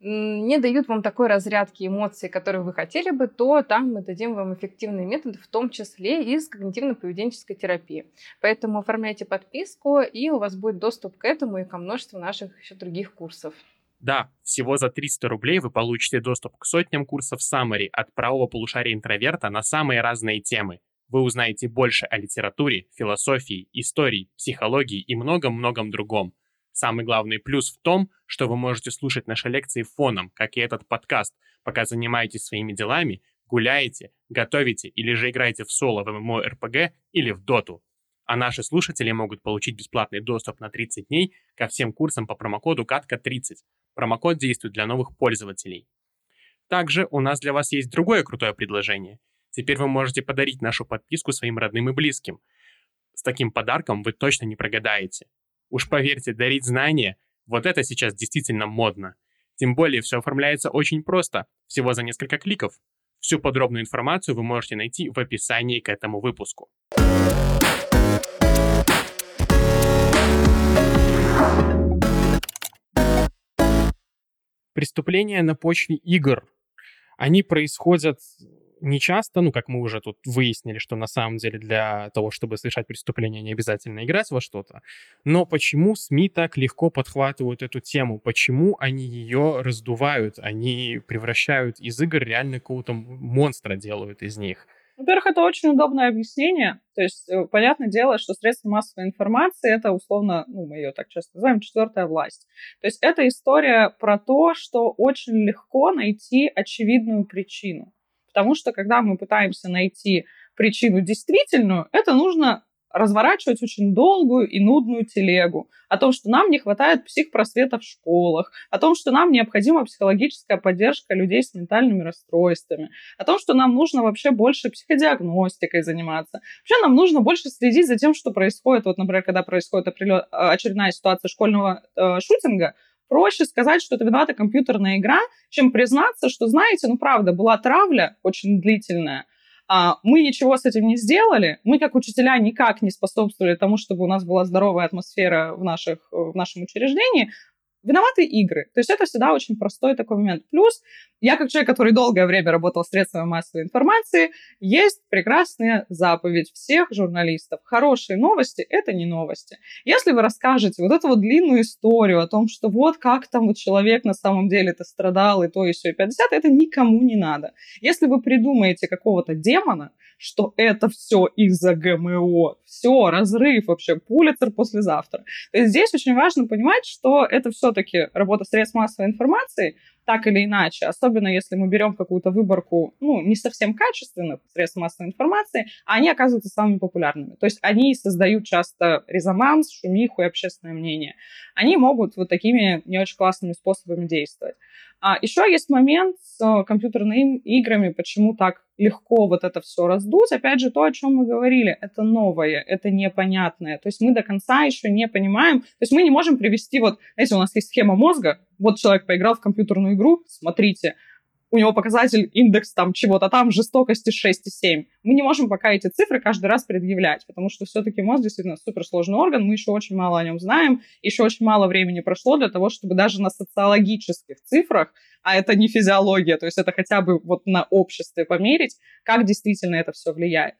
не дают вам такой разрядки эмоций, которые вы хотели бы, то там мы дадим вам эффективные методы, в том числе из когнитивно-поведенческой терапии. Поэтому оформляйте подписку, и у вас будет доступ к этому и ко множеству наших еще других курсов. Да, всего за 300 рублей вы получите доступ к сотням курсов Summary от правого полушария интроверта на самые разные темы. Вы узнаете больше о литературе, философии, истории, психологии и многом-многом другом. Самый главный плюс в том, что вы можете слушать наши лекции фоном, как и этот подкаст, пока занимаетесь своими делами, гуляете, готовите или же играете в соло в MMORPG или в доту а наши слушатели могут получить бесплатный доступ на 30 дней ко всем курсам по промокоду КАТКА30. Промокод действует для новых пользователей. Также у нас для вас есть другое крутое предложение. Теперь вы можете подарить нашу подписку своим родным и близким. С таким подарком вы точно не прогадаете. Уж поверьте, дарить знания – вот это сейчас действительно модно. Тем более все оформляется очень просто, всего за несколько кликов. Всю подробную информацию вы можете найти в описании к этому выпуску. Преступления на почве игр, они происходят не часто, ну, как мы уже тут выяснили, что на самом деле для того, чтобы совершать преступление, не обязательно играть во что-то. Но почему СМИ так легко подхватывают эту тему? Почему они ее раздувают? Они превращают из игр реально какого-то монстра делают из них? Во-первых, это очень удобное объяснение. То есть, э, понятное дело, что средства массовой информации это условно, ну, мы ее так часто называем, четвертая власть. То есть это история про то, что очень легко найти очевидную причину. Потому что когда мы пытаемся найти причину действительную, это нужно разворачивать очень долгую и нудную телегу о том, что нам не хватает психпросвета в школах, о том, что нам необходима психологическая поддержка людей с ментальными расстройствами, о том, что нам нужно вообще больше психодиагностикой заниматься. Вообще нам нужно больше следить за тем, что происходит. Вот, например, когда происходит очередная ситуация школьного э, шутинга, проще сказать, что это виновата компьютерная игра, чем признаться, что, знаете, ну правда, была травля очень длительная, а, мы ничего с этим не сделали, мы как учителя никак не способствовали тому, чтобы у нас была здоровая атмосфера в, наших, в нашем учреждении, виноваты игры. То есть это всегда очень простой такой момент. Плюс я, как человек, который долгое время работал в средствах массовой информации, есть прекрасная заповедь всех журналистов. Хорошие новости — это не новости. Если вы расскажете вот эту вот длинную историю о том, что вот как там вот человек на самом деле-то страдал, и то, и все, и 50, это никому не надо. Если вы придумаете какого-то демона, что это все из-за ГМО, все, разрыв вообще, пулицер послезавтра. То есть здесь очень важно понимать, что это все-таки работа средств массовой информации, так или иначе, особенно если мы берем какую-то выборку, ну, не совсем качественных средств массовой информации, они оказываются самыми популярными. То есть они создают часто резонанс, шумиху и общественное мнение. Они могут вот такими не очень классными способами действовать. А еще есть момент с э, компьютерными играми, почему так легко вот это все раздуть. Опять же, то, о чем мы говорили, это новое, это непонятное. То есть мы до конца еще не понимаем. То есть мы не можем привести вот, знаете, у нас есть схема мозга, вот человек поиграл в компьютерную игру, смотрите, у него показатель, индекс там чего-то там, жестокости 6,7. Мы не можем пока эти цифры каждый раз предъявлять, потому что все-таки мозг действительно суперсложный орган, мы еще очень мало о нем знаем, еще очень мало времени прошло для того, чтобы даже на социологических цифрах, а это не физиология, то есть это хотя бы вот на обществе померить, как действительно это все влияет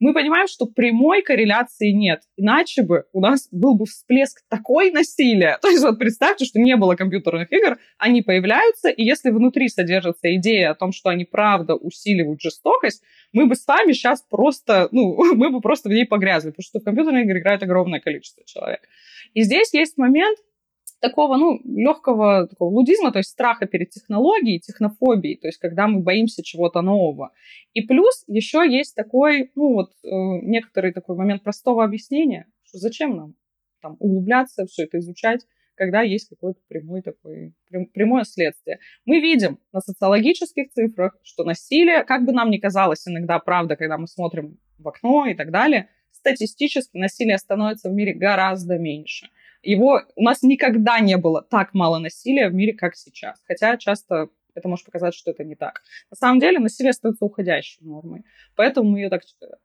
мы понимаем, что прямой корреляции нет. Иначе бы у нас был бы всплеск такой насилия. <laughs> То есть вот представьте, что не было компьютерных игр, они появляются, и если внутри содержится идея о том, что они правда усиливают жестокость, мы бы с вами сейчас просто, ну, <laughs> мы бы просто в ней погрязли, потому что в компьютерные игры играет огромное количество человек. И здесь есть момент, такого, ну, легкого такого лудизма, то есть страха перед технологией, технофобией, то есть когда мы боимся чего-то нового. И плюс еще есть такой, ну, вот э, некоторый такой момент простого объяснения, что зачем нам там углубляться, все это изучать, когда есть какое-то прямое такое, прямое следствие. Мы видим на социологических цифрах, что насилие, как бы нам ни казалось иногда правда, когда мы смотрим в окно и так далее, статистически насилие становится в мире гораздо меньше. Его у нас никогда не было так мало насилия в мире, как сейчас. Хотя часто это может показать, что это не так. На самом деле насилие остается уходящей нормой. Поэтому мы ее так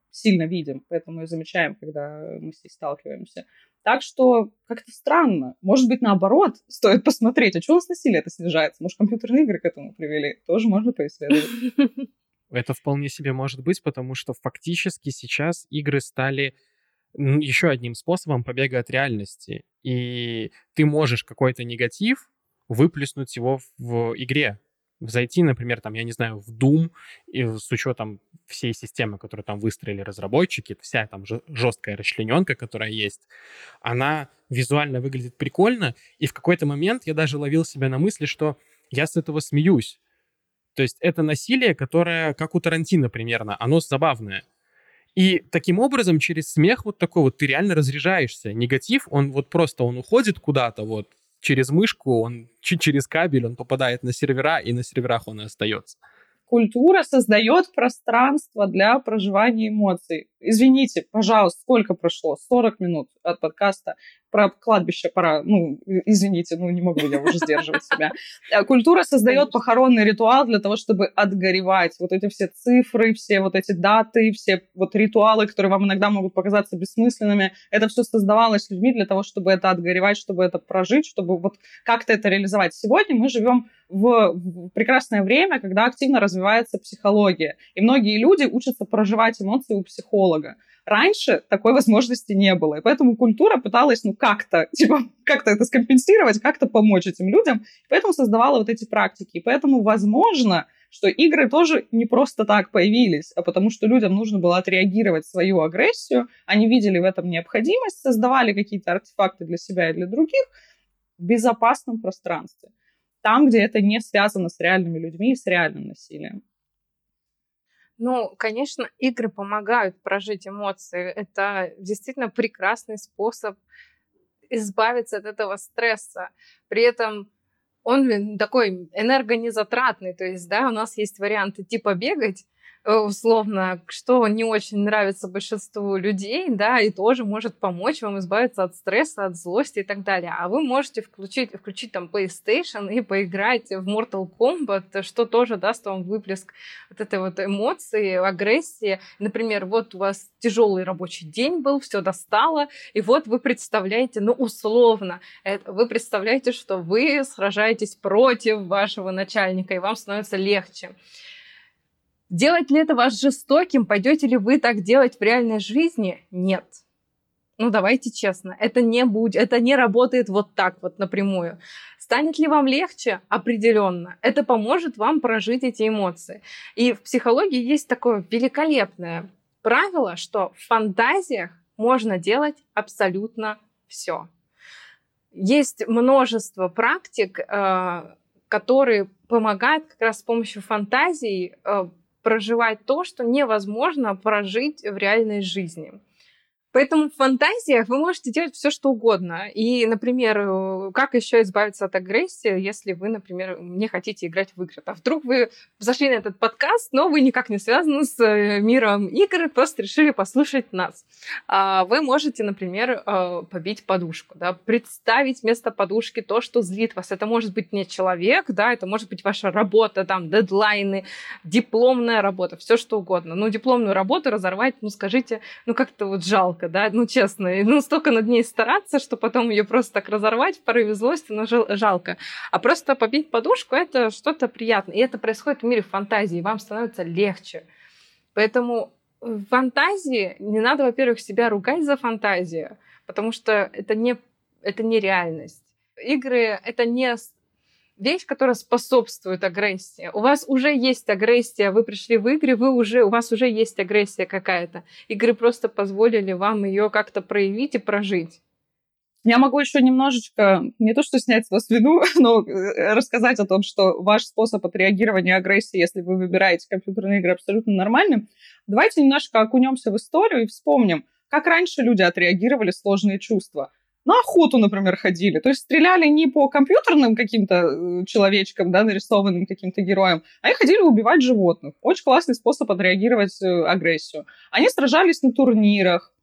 сильно видим, поэтому мы ее замечаем, когда мы с ней сталкиваемся. Так что как-то странно. Может быть, наоборот, <laughs> стоит посмотреть, а что у нас насилие это снижается? Может, компьютерные игры к этому привели? Тоже можно поисследовать. <laughs> Это вполне себе может быть, потому что фактически сейчас игры стали еще одним способом побега от реальности. И ты можешь какой-то негатив выплеснуть его в игре зайти, например, там, я не знаю, в Doom, и с учетом всей системы, которую там выстроили разработчики, вся там жесткая расчлененка, которая есть, она визуально выглядит прикольно, и в какой-то момент я даже ловил себя на мысли, что я с этого смеюсь. То есть это насилие, которое, как у Тарантино примерно, оно забавное. И таким образом, через смех вот такой вот ты реально разряжаешься. Негатив, он вот просто, он уходит куда-то вот, через мышку, он через кабель, он попадает на сервера, и на серверах он и остается. Культура создает пространство для проживания эмоций. Извините, пожалуйста, сколько прошло? 40 минут от подкаста про кладбище пора, ну, извините, ну, не могу я уже сдерживать себя. Э, культура создает похоронный ритуал для того, чтобы отгоревать вот эти все цифры, все вот эти даты, все вот ритуалы, которые вам иногда могут показаться бессмысленными. Это все создавалось людьми для того, чтобы это отгоревать, чтобы это прожить, чтобы вот как-то это реализовать. Сегодня мы живем в прекрасное время, когда активно развивается психология. И многие люди учатся проживать эмоции у психолога. Раньше такой возможности не было, и поэтому культура пыталась, ну, как-то, <laughs> типа, как-то это скомпенсировать, как-то помочь этим людям, и поэтому создавала вот эти практики. И поэтому, возможно, что игры тоже не просто так появились, а потому что людям нужно было отреагировать свою агрессию, они видели в этом необходимость, создавали какие-то артефакты для себя и для других в безопасном пространстве. Там, где это не связано с реальными людьми и с реальным насилием. Ну, конечно, игры помогают прожить эмоции. Это действительно прекрасный способ избавиться от этого стресса. При этом он такой энергонезатратный, то есть, да, у нас есть варианты типа бегать, условно, что не очень нравится большинству людей, да, и тоже может помочь вам избавиться от стресса, от злости и так далее. А вы можете включить, включить там PlayStation и поиграть в Mortal Kombat, что тоже даст вам выплеск вот этой вот эмоции, агрессии. Например, вот у вас тяжелый рабочий день был, все достало, и вот вы представляете, ну, условно, вы представляете, что вы сражаетесь против вашего начальника, и вам становится легче. Делать ли это вас жестоким? Пойдете ли вы так делать в реальной жизни? Нет. Ну, давайте честно, это не будет, это не работает вот так вот напрямую. Станет ли вам легче? Определенно. Это поможет вам прожить эти эмоции. И в психологии есть такое великолепное правило, что в фантазиях можно делать абсолютно все. Есть множество практик, э, которые помогают как раз с помощью фантазий э, проживать то, что невозможно прожить в реальной жизни. Поэтому в фантазиях вы можете делать все, что угодно. И, например, э, как еще избавиться от агрессии, если вы, например, не хотите играть в игры? А вдруг вы зашли на этот подкаст, но вы никак не связаны с э, миром игр, просто решили послушать нас. А вы можете, например, э, побить подушку, да, представить вместо подушки то, что злит вас. Это может быть не человек, да, это может быть ваша работа, там, дедлайны, дипломная работа, все что угодно. Ну, дипломную работу разорвать, ну, скажите, ну, как-то вот жалко жалко, да, ну честно, ну столько над ней стараться, что потом ее просто так разорвать в порыве злости, но жалко. А просто побить подушку это что-то приятное. И это происходит в мире фантазии, вам становится легче. Поэтому в фантазии не надо, во-первых, себя ругать за фантазию, потому что это не, это не реальность. Игры — это не вещь, которая способствует агрессии. У вас уже есть агрессия, вы пришли в игры, вы уже, у вас уже есть агрессия какая-то. Игры просто позволили вам ее как-то проявить и прожить. Я могу еще немножечко, не то что снять с вас вину, <laughs> но э, рассказать о том, что ваш способ отреагирования агрессии, если вы выбираете компьютерные игры, абсолютно нормальным. Давайте немножко окунемся в историю и вспомним, как раньше люди отреагировали сложные чувства. На охоту, например, ходили. То есть стреляли не по компьютерным каким-то э, человечкам, да, нарисованным каким-то героям, а они ходили убивать животных. Очень классный способ отреагировать э, агрессию. Они сражались на турнирах,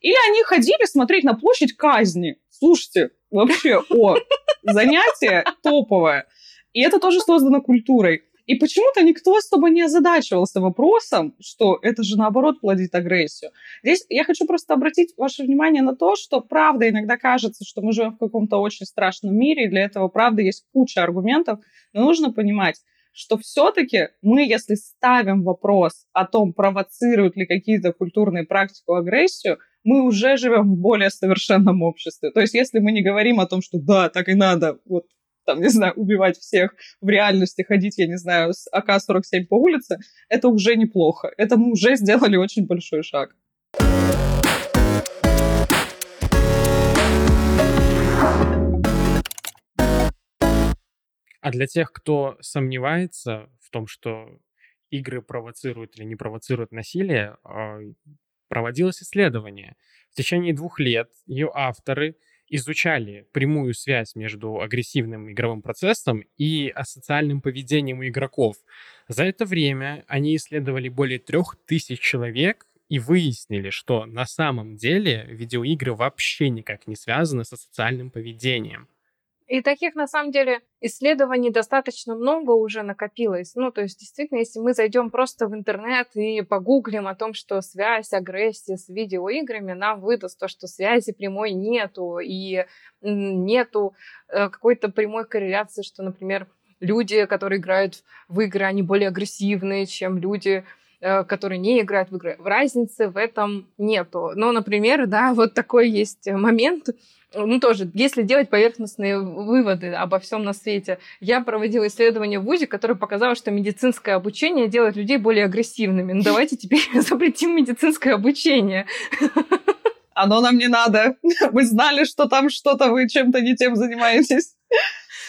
или они ходили смотреть на площадь казни. Слушайте, вообще, о, <laughs> занятие топовое. И это тоже создано культурой. И почему-то никто особо не озадачивался вопросом, что это же наоборот плодит агрессию. Здесь я хочу просто обратить ваше внимание на то, что правда иногда кажется, что мы живем в каком-то очень страшном мире, и для этого правда есть куча аргументов, но нужно понимать, что все-таки мы, если ставим вопрос о том, провоцируют ли какие-то культурные практику агрессию, мы уже живем в более совершенном обществе. То есть если мы не говорим о том, что да, так и надо, вот там, не знаю, убивать всех в реальности, ходить, я не знаю, с АК-47 по улице, это уже неплохо. Это мы уже сделали очень большой шаг. А для тех, кто сомневается в том, что игры провоцируют или не провоцируют насилие, а, проводилось исследование. В течение двух лет ее авторы изучали прямую связь между агрессивным игровым процессом и асоциальным поведением игроков. За это время они исследовали более трех тысяч человек и выяснили, что на самом деле видеоигры вообще никак не связаны со социальным поведением. И таких, на самом деле, исследований достаточно много уже накопилось. Ну, то есть, действительно, если мы зайдем просто в интернет и погуглим о том, что связь агрессии с видеоиграми, нам выдаст то, что связи прямой нету, и нету э, какой-то прямой корреляции, что, например, люди, которые играют в игры, они более агрессивные, чем люди, которые не играют в игры. Разницы в этом нету. Но, например, да, вот такой есть момент, ну, тоже, если делать поверхностные выводы обо всем на свете, я проводила исследование в ВУЗе, которое показало, что медицинское обучение делает людей более агрессивными. Ну, давайте теперь <laughs> запретим медицинское обучение. Оно нам не надо. <laughs> Мы знали, что там что-то вы чем-то не тем занимаетесь.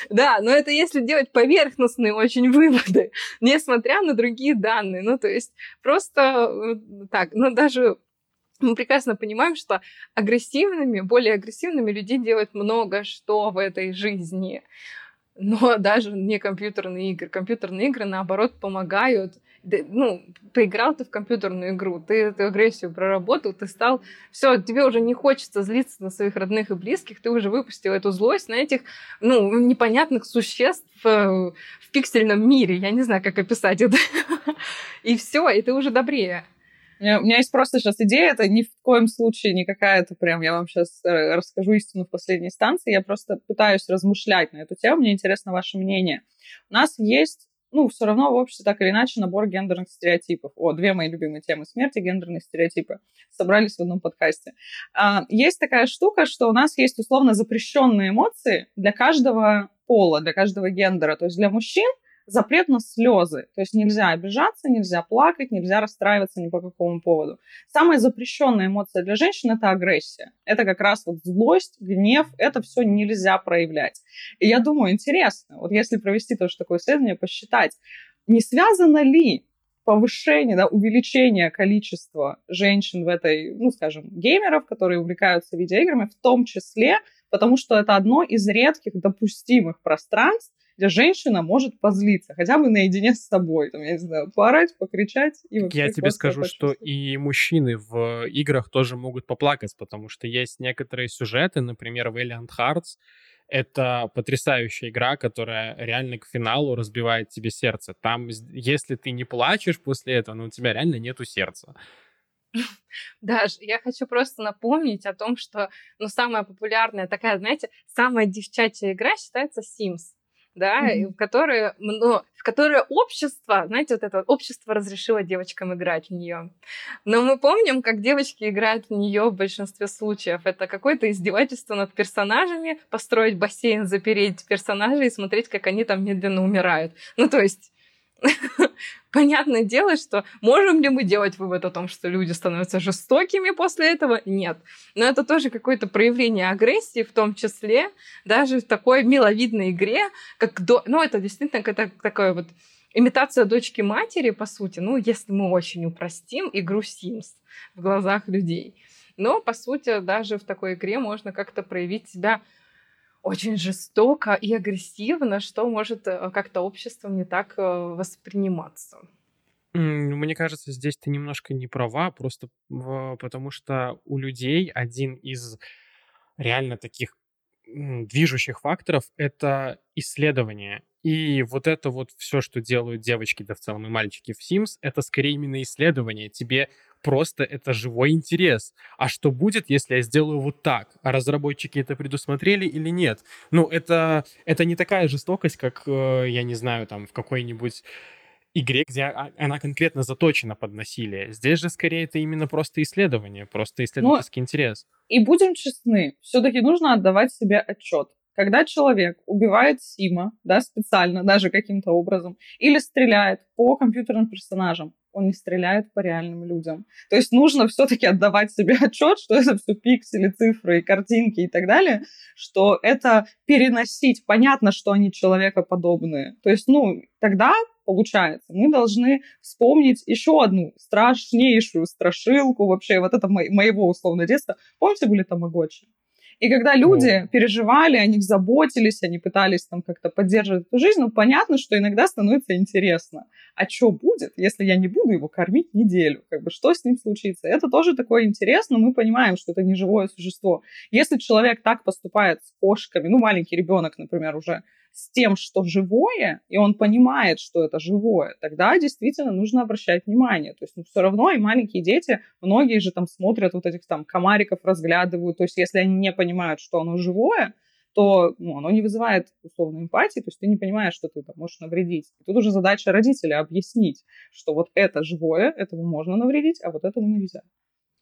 Да, но это если делать поверхностные очень выводы, <laughs> несмотря на другие данные. Ну, то есть просто э, так, ну, даже мы прекрасно понимаем, что агрессивными, более агрессивными людей делают много что в этой жизни. Но <laughs> даже не компьютерные игры. Компьютерные игры, наоборот, помогают. Ну, поиграл ты в компьютерную игру, ты эту агрессию проработал, ты стал... Все, тебе уже не хочется злиться на своих родных и близких, ты уже выпустил эту злость на этих, ну, непонятных существ э, в пиксельном мире. Я не знаю, как описать это. И все, и ты уже добрее. У меня, есть просто сейчас идея, это ни в коем случае не какая-то прям, я вам сейчас э, расскажу истину в последней станции, я просто пытаюсь размышлять на эту тему, мне интересно ваше мнение. У нас есть ну, все равно в обществе так или иначе набор гендерных стереотипов. О, две мои любимые темы смерти, гендерные стереотипы. Собрались в одном подкасте. А, есть такая штука, что у нас есть условно запрещенные эмоции для каждого пола, для каждого гендера. То есть для мужчин – запрет на слезы. То есть нельзя обижаться, нельзя плакать, нельзя расстраиваться ни по какому поводу. Самая запрещенная эмоция для женщин – это агрессия. Это как раз вот злость, гнев, это все нельзя проявлять. И я думаю, интересно, вот если провести тоже такое исследование, посчитать, не связано ли повышение, да, увеличение количества женщин в этой, ну, скажем, геймеров, которые увлекаются видеоиграми, в том числе, потому что это одно из редких допустимых пространств, где женщина может позлиться, хотя бы наедине с собой, там, я не знаю, поорать, покричать. И я тебе скажу, что и мужчины в играх тоже могут поплакать, потому что есть некоторые сюжеты, например, в Alien Hearts, это потрясающая игра, которая реально к финалу разбивает тебе сердце. Там, если ты не плачешь после этого, ну, у тебя реально нету сердца. <laughs> Даш, я хочу просто напомнить о том, что, ну, самая популярная такая, знаете, самая девчачья игра считается Sims да, mm-hmm. в которые, ну, в которые общество, знаете, вот это общество разрешило девочкам играть в нее. Но мы помним, как девочки играют в нее в большинстве случаев. Это какое-то издевательство над персонажами, построить бассейн, запереть персонажей и смотреть, как они там медленно умирают. Ну, то есть Понятное дело, что можем ли мы делать вывод о том, что люди становятся жестокими после этого? Нет. Но это тоже какое-то проявление агрессии, в том числе даже в такой миловидной игре, как до... Ну, это действительно какая-то такая вот имитация дочки матери, по сути, ну, если мы очень упростим игру Sims в глазах людей. Но, по сути, даже в такой игре можно как-то проявить себя очень жестоко и агрессивно, что может э, как-то обществом не так э, восприниматься. Мне кажется, здесь ты немножко не права, просто потому что у людей один из реально таких движущих факторов — это исследование. И вот это вот все, что делают девочки, да в целом и мальчики в Sims, это скорее именно исследование. Тебе просто это живой интерес. А что будет, если я сделаю вот так? А разработчики это предусмотрели или нет? Ну, это, это не такая жестокость, как, э, я не знаю, там, в какой-нибудь игре, где а, она конкретно заточена под насилие. Здесь же скорее это именно просто исследование, просто исследовательский Но интерес. И будем честны, все-таки нужно отдавать себе отчет. Когда человек убивает Сима, да, специально, даже каким-то образом, или стреляет по компьютерным персонажам, он не стреляет по реальным людям. То есть нужно все-таки отдавать себе <laughs> отчет, что это все пиксели, цифры, картинки и так далее, что это переносить. Понятно, что они человекоподобные. То есть, ну, тогда получается, мы должны вспомнить еще одну страшнейшую страшилку вообще, вот это мо- моего условно детства. Помните, были тамагочи? И когда люди mm. переживали, о них заботились, они пытались там как-то поддерживать эту жизнь, ну, понятно, что иногда становится интересно. А что будет, если я не буду его кормить неделю? Как бы что с ним случится? Это тоже такое интересно, мы понимаем, что это не живое существо. Если человек так поступает с кошками, ну, маленький ребенок, например, уже с тем, что живое, и он понимает, что это живое, тогда действительно нужно обращать внимание. То есть ну, все равно и маленькие дети, многие же там смотрят вот этих там комариков, разглядывают. То есть если они не понимают, что оно живое, то ну, оно не вызывает условной эмпатии, то есть ты не понимаешь, что ты там можешь навредить. И тут уже задача родителя объяснить, что вот это живое, этому можно навредить, а вот этому нельзя.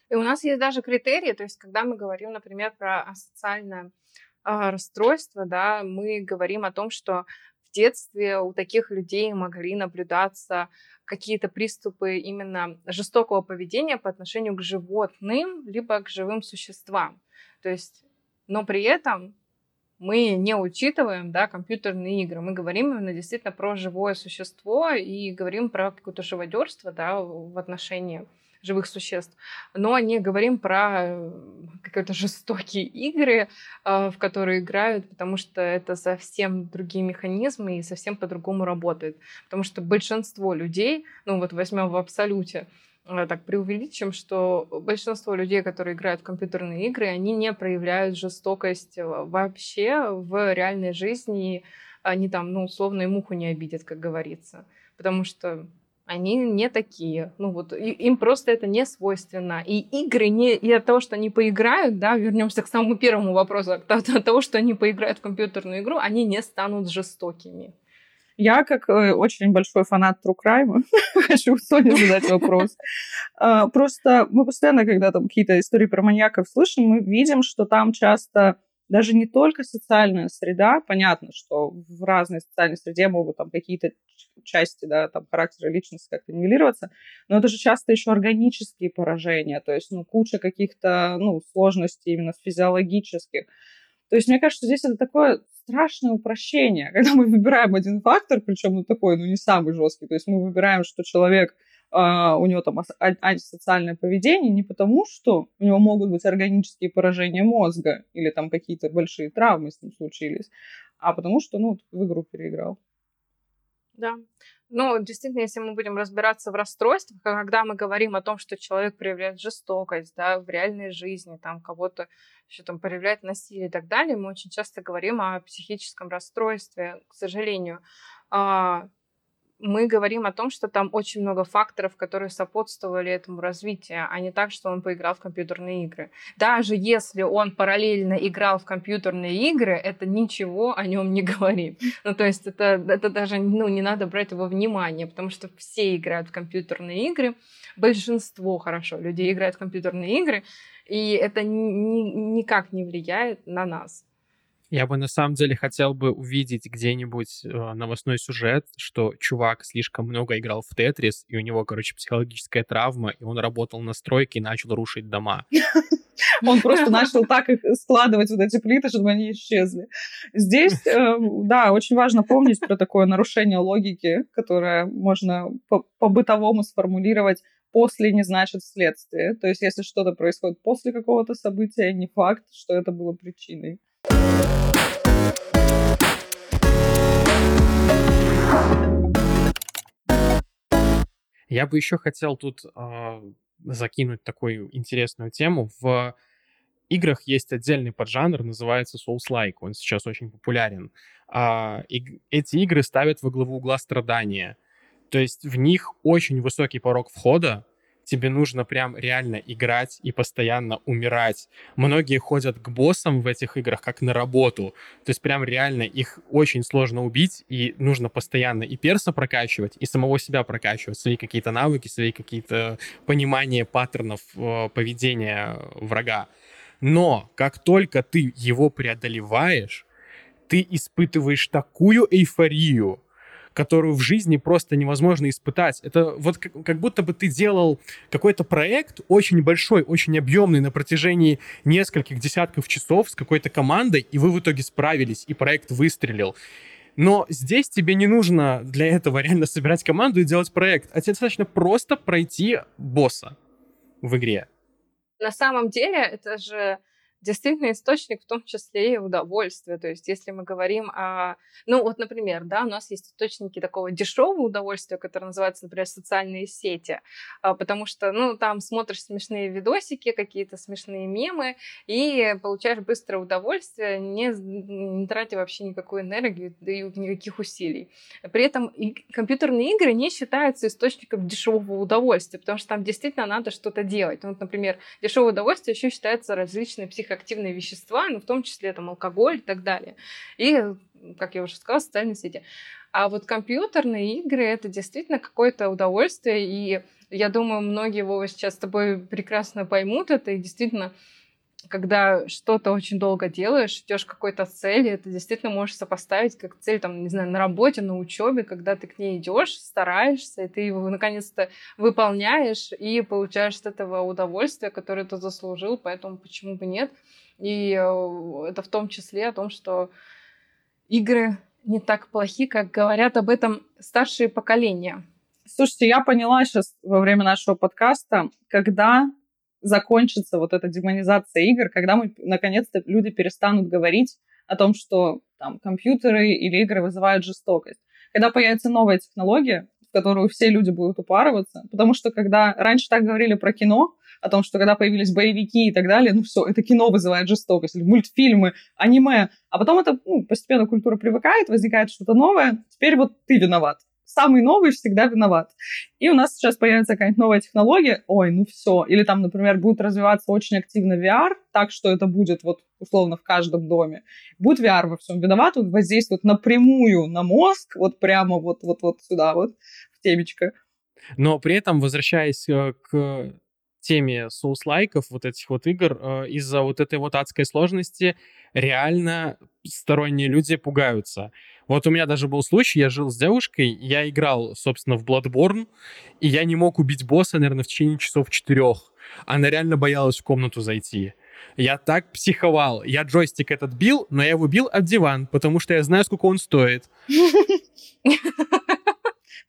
И у нас есть даже критерии, то есть когда мы говорим, например, про асоциальное а, расстройства, да, мы говорим о том, что в детстве у таких людей могли наблюдаться какие-то приступы именно жестокого поведения по отношению к животным, либо к живым существам. То есть, но при этом мы не учитываем да, компьютерные игры. Мы говорим именно действительно про живое существо и говорим про какое-то живодерство да, в отношении живых существ, но не говорим про э, какие-то жестокие игры, э, в которые играют, потому что это совсем другие механизмы и совсем по-другому работает. Потому что большинство людей, ну вот возьмем в абсолюте, э, так преувеличим, что большинство людей, которые играют в компьютерные игры, они не проявляют жестокость вообще в реальной жизни, они там, ну, условно, и муху не обидят, как говорится. Потому что они не такие. Ну вот им просто это не свойственно. И игры не и от того, что они поиграют, да, вернемся к самому первому вопросу, от того, что они поиграют в компьютерную игру, они не станут жестокими. Я, как э, очень большой фанат True Crime, <laughs> хочу Соне задать вопрос. А, просто мы постоянно, когда там какие-то истории про маньяков слышим, мы видим, что там часто даже не только социальная среда, понятно, что в разной социальной среде могут там какие-то части, да, там характера личности как-то нивелироваться, но это же часто еще органические поражения, то есть, ну, куча каких-то, ну, сложностей именно физиологических. То есть, мне кажется, здесь это такое страшное упрощение, <laughs> когда мы выбираем один фактор, причем ну, такой, ну, не самый жесткий, то есть мы выбираем, что человек Uh, у него там антисоциальное поведение не потому, что у него могут быть органические поражения мозга или там какие-то большие травмы с ним случились, а потому что, ну, в игру переиграл. Да. Ну, действительно, если мы будем разбираться в расстройствах, когда мы говорим о том, что человек проявляет жестокость, да, в реальной жизни, там кого-то еще там проявляет насилие и так далее, мы очень часто говорим о психическом расстройстве, к сожалению. Мы говорим о том, что там очень много факторов, которые сопутствовали этому развитию, а не так, что он поиграл в компьютерные игры. Даже если он параллельно играл в компьютерные игры, это ничего о нем не говорит. <laughs> Ну, то есть это, это даже ну, не надо брать его внимание, потому что все играют в компьютерные игры, большинство, хорошо, людей играют в компьютерные игры, и это ни, никак не влияет на нас. Я бы на самом деле хотел бы увидеть где-нибудь э, новостной сюжет, что чувак слишком много играл в Тетрис, и у него, короче, психологическая травма, и он работал на стройке и начал рушить дома. <laughs> Он просто начал так их складывать, вот эти плиты, чтобы они исчезли. Здесь, <laughs> э, да, очень важно помнить про такое нарушение логики, которое можно по-бытовому сформулировать после не значит следствие. То есть, если что-то происходит после какого-то события, не факт, что это было причиной. Я бы еще хотел тут э, закинуть такую интересную тему. В играх есть отдельный поджанр, называется Souls-like. Он сейчас очень популярен. А, и эти игры ставят во главу угла страдания. То есть в них очень высокий порог входа, тебе нужно прям реально играть и постоянно умирать. Многие ходят к боссам в этих играх как на работу. То есть прям реально их очень сложно убить, и нужно постоянно и перса прокачивать, и самого себя прокачивать, свои какие-то навыки, свои какие-то понимания паттернов э, поведения врага. Но как только ты его преодолеваешь, ты испытываешь такую эйфорию, которую в жизни просто невозможно испытать. Это вот как, как будто бы ты делал какой-то проект очень большой, очень объемный на протяжении нескольких десятков часов с какой-то командой, и вы в итоге справились, и проект выстрелил. Но здесь тебе не нужно для этого <laughs> реально собирать команду и делать проект, а тебе достаточно просто пройти босса в игре. На самом деле это же действительно источник в том числе и удовольствия. То есть если мы говорим о... Ну вот, например, да, у нас есть источники такого дешевого удовольствия, который называется, например, социальные сети, а, потому что, ну, там смотришь смешные видосики, какие-то смешные мемы, и получаешь быстрое удовольствие, не, не тратя вообще никакой энергии и никаких усилий. При этом компьютерные игры не считаются источником дешевого удовольствия, потому что там действительно надо что-то делать. Ну, вот, например, дешевое удовольствие еще считается различные психо активные вещества, ну, в том числе там алкоголь и так далее. И, как я уже сказала, социальные сети. А вот компьютерные игры — это действительно какое-то удовольствие, и я думаю, многие, Вова, сейчас с тобой прекрасно поймут это, и действительно когда что-то очень долго делаешь, идешь к какой-то цели, это действительно можешь сопоставить как цель, там, не знаю, на работе, на учебе, когда ты к ней идешь, стараешься, и ты его наконец-то выполняешь и получаешь от этого удовольствие, которое ты заслужил, поэтому почему бы нет. И э, это в том числе о том, что игры не так плохи, как говорят об этом старшие поколения. Слушайте, я поняла сейчас во время нашего подкаста, когда закончится вот эта демонизация игр, когда мы, наконец-то, люди перестанут говорить о том, что там компьютеры или игры вызывают жестокость. Когда появится новая технология, в которую все люди будут упарываться, потому что когда раньше так говорили про кино, о том, что когда появились боевики и так далее, ну все, это кино вызывает жестокость, или мультфильмы, аниме, а потом это ну, постепенно культура привыкает, возникает что-то новое, теперь вот ты виноват самый новый всегда виноват. И у нас сейчас появится какая-нибудь новая технология, ой, ну все. Или там, например, будет развиваться очень активно VR, так что это будет вот условно в каждом доме. Будет VR во всем виноват, он воздействует напрямую на мозг, вот прямо вот, вот, вот сюда вот, в темечко. Но при этом, возвращаясь э, к теме соус-лайков, вот этих вот игр, э, из-за вот этой вот адской сложности реально сторонние люди пугаются. Вот у меня даже был случай, я жил с девушкой, я играл, собственно, в Bloodborne, и я не мог убить босса, наверное, в течение часов четырех. Она реально боялась в комнату зайти. Я так психовал. Я джойстик этот бил, но я его бил об диван, потому что я знаю, сколько он стоит. <laughs>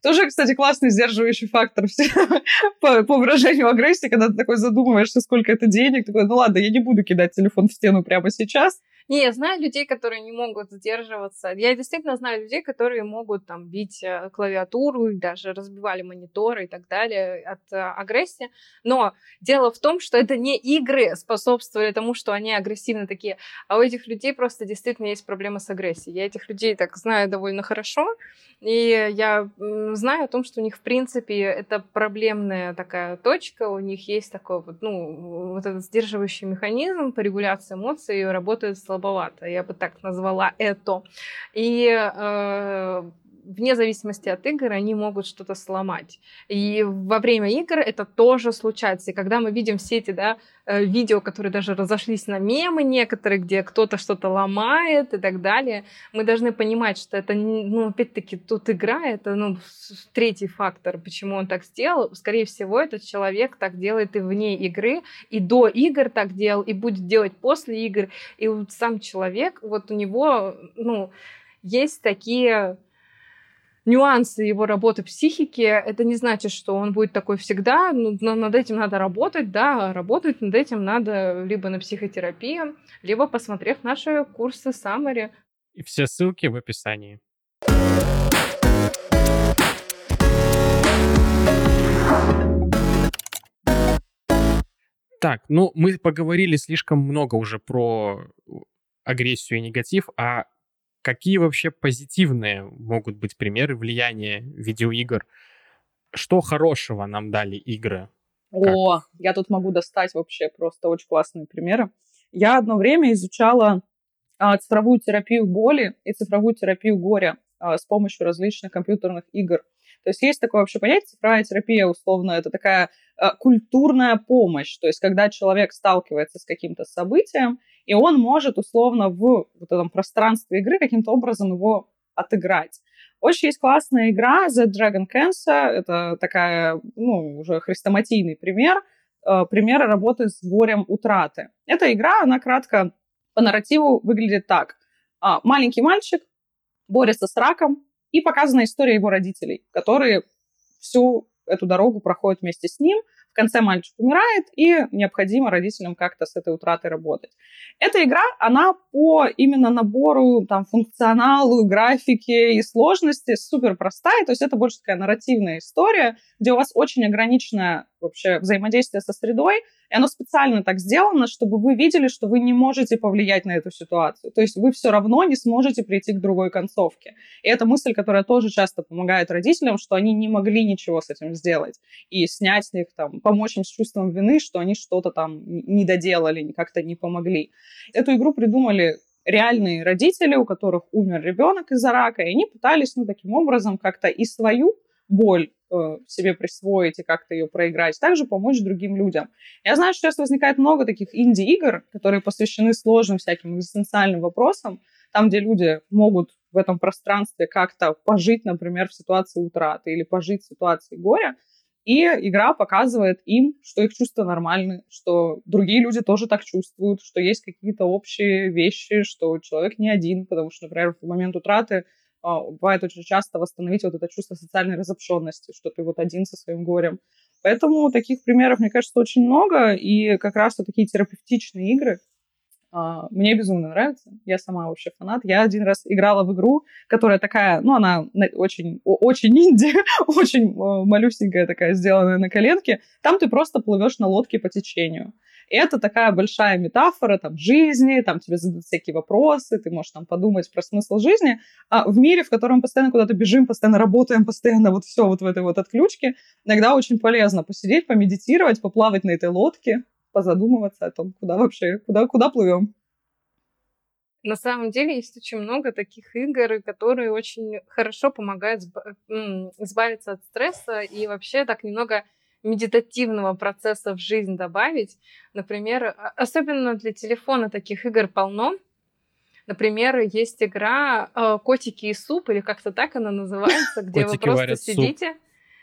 Тоже, кстати, классный сдерживающий фактор <laughs> по, по выражению агрессии, когда ты такой задумываешься, сколько это денег, такой, ну ладно, я не буду кидать телефон в стену прямо сейчас, не, я знаю людей, которые не могут сдерживаться. Я действительно знаю людей, которые могут там бить э, клавиатуру, даже разбивали мониторы и так далее от э, агрессии. Но дело в том, что это не игры способствовали тому, что они агрессивно такие, а у этих людей просто действительно есть проблема с агрессией. Я этих людей так знаю довольно хорошо, и я знаю о том, что у них, в принципе, это проблемная такая точка, у них есть такой вот, ну, вот этот сдерживающий механизм по регуляции эмоций работает слабовато, я бы так назвала это. И э, вне зависимости от игр они могут что-то сломать. И во время игр это тоже случается. И когда мы видим все эти да, э, видео, которые даже разошлись на мемы некоторые, где кто-то что-то ломает и так далее, мы должны понимать, что это, ну, опять-таки, тут игра, это ну, третий фактор, почему он так сделал. Скорее всего, этот человек так делает и вне игры, и до игр так делал, и будет делать после игр. И вот сам человек, вот у него, ну, есть такие нюансы его работы психики. Это не значит, что он будет такой всегда. Ну, над этим надо работать, да, работать над этим надо либо на психотерапии, либо посмотрев наши курсы Summary. И все ссылки в описании. Так, ну мы поговорили слишком много уже про агрессию и негатив, а Какие вообще позитивные могут быть примеры влияния видеоигр? Что хорошего нам дали игры? О, как? я тут могу достать вообще просто очень классные примеры. Я одно время изучала а, цифровую терапию боли и цифровую терапию горя а, с помощью различных компьютерных игр. То есть есть такое вообще понятие, цифровая терапия, условно, это такая а, культурная помощь. То есть когда человек сталкивается с каким-то событием, и он может условно в вот этом пространстве игры каким-то образом его отыграть. Очень есть классная игра The Dragon Cancer. Это такая, ну, уже хрестоматийный пример. Э, пример работы с горем утраты. Эта игра, она кратко по нарративу выглядит так. А, маленький мальчик борется с раком, и показана история его родителей, которые всю эту дорогу проходят вместе с ним – конце мальчик умирает, и необходимо родителям как-то с этой утратой работать. Эта игра, она по именно набору там, функционалу, графике и сложности супер простая, то есть это больше такая нарративная история, где у вас очень ограниченное вообще взаимодействие со средой, и оно специально так сделано, чтобы вы видели, что вы не можете повлиять на эту ситуацию. То есть вы все равно не сможете прийти к другой концовке. И это мысль, которая тоже часто помогает родителям, что они не могли ничего с этим сделать. И снять с них, там, помочь им с чувством вины, что они что-то там не доделали, как-то не помогли. Эту игру придумали реальные родители, у которых умер ребенок из-за рака, и они пытались, ну, таким образом как-то и свою боль себе присвоить и как-то ее проиграть, также помочь другим людям. Я знаю, что сейчас возникает много таких инди-игр, которые посвящены сложным всяким экзистенциальным вопросам, там, где люди могут в этом пространстве как-то пожить, например, в ситуации утраты или пожить в ситуации горя, и игра показывает им, что их чувства нормальны, что другие люди тоже так чувствуют, что есть какие-то общие вещи, что человек не один, потому что, например, в момент утраты бывает очень часто восстановить вот это чувство социальной разобщенности, что ты вот один со своим горем. Поэтому таких примеров, мне кажется, очень много, и как раз вот такие терапевтичные игры а, мне безумно нравятся. Я сама вообще фанат. Я один раз играла в игру, которая такая, ну, она очень, очень инди, <laughs> очень э, малюсенькая такая, сделанная на коленке. Там ты просто плывешь на лодке по течению. Это такая большая метафора там, жизни, там тебе задают всякие вопросы, ты можешь там подумать про смысл жизни. А в мире, в котором постоянно куда-то бежим, постоянно работаем, постоянно вот все вот в этой вот отключке, иногда очень полезно посидеть, помедитировать, поплавать на этой лодке, позадумываться о том, куда вообще, куда, куда плывем. На самом деле есть очень много таких игр, которые очень хорошо помогают избавиться от стресса и вообще так немного медитативного процесса в жизнь добавить. Например, а, особенно для телефона таких игр полно. Например, есть игра э, «Котики и суп», или как-то так она называется, где вы просто сидите...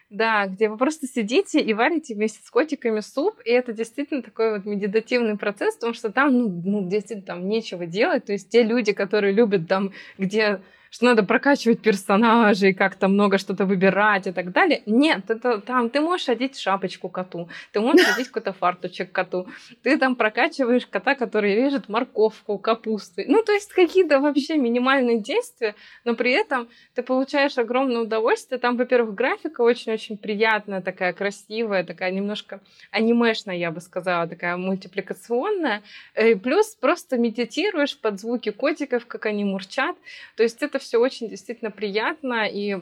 Да, где вы просто сидите и варите вместе с котиками суп, и это действительно такой вот медитативный процесс, потому что там, ну, ну действительно, там нечего делать, то есть те люди, которые любят там, где что надо прокачивать персонажей, как-то много что-то выбирать и так далее. Нет, это там ты можешь одеть шапочку коту, ты можешь одеть какой-то фарточек коту, ты там прокачиваешь кота, который режет морковку, капусту. Ну, то есть какие-то вообще минимальные действия, но при этом ты получаешь огромное удовольствие. Там, во-первых, графика очень-очень приятная, такая красивая, такая немножко анимешная, я бы сказала, такая мультипликационная. И плюс просто медитируешь под звуки котиков, как они мурчат. То есть это все очень действительно приятно, и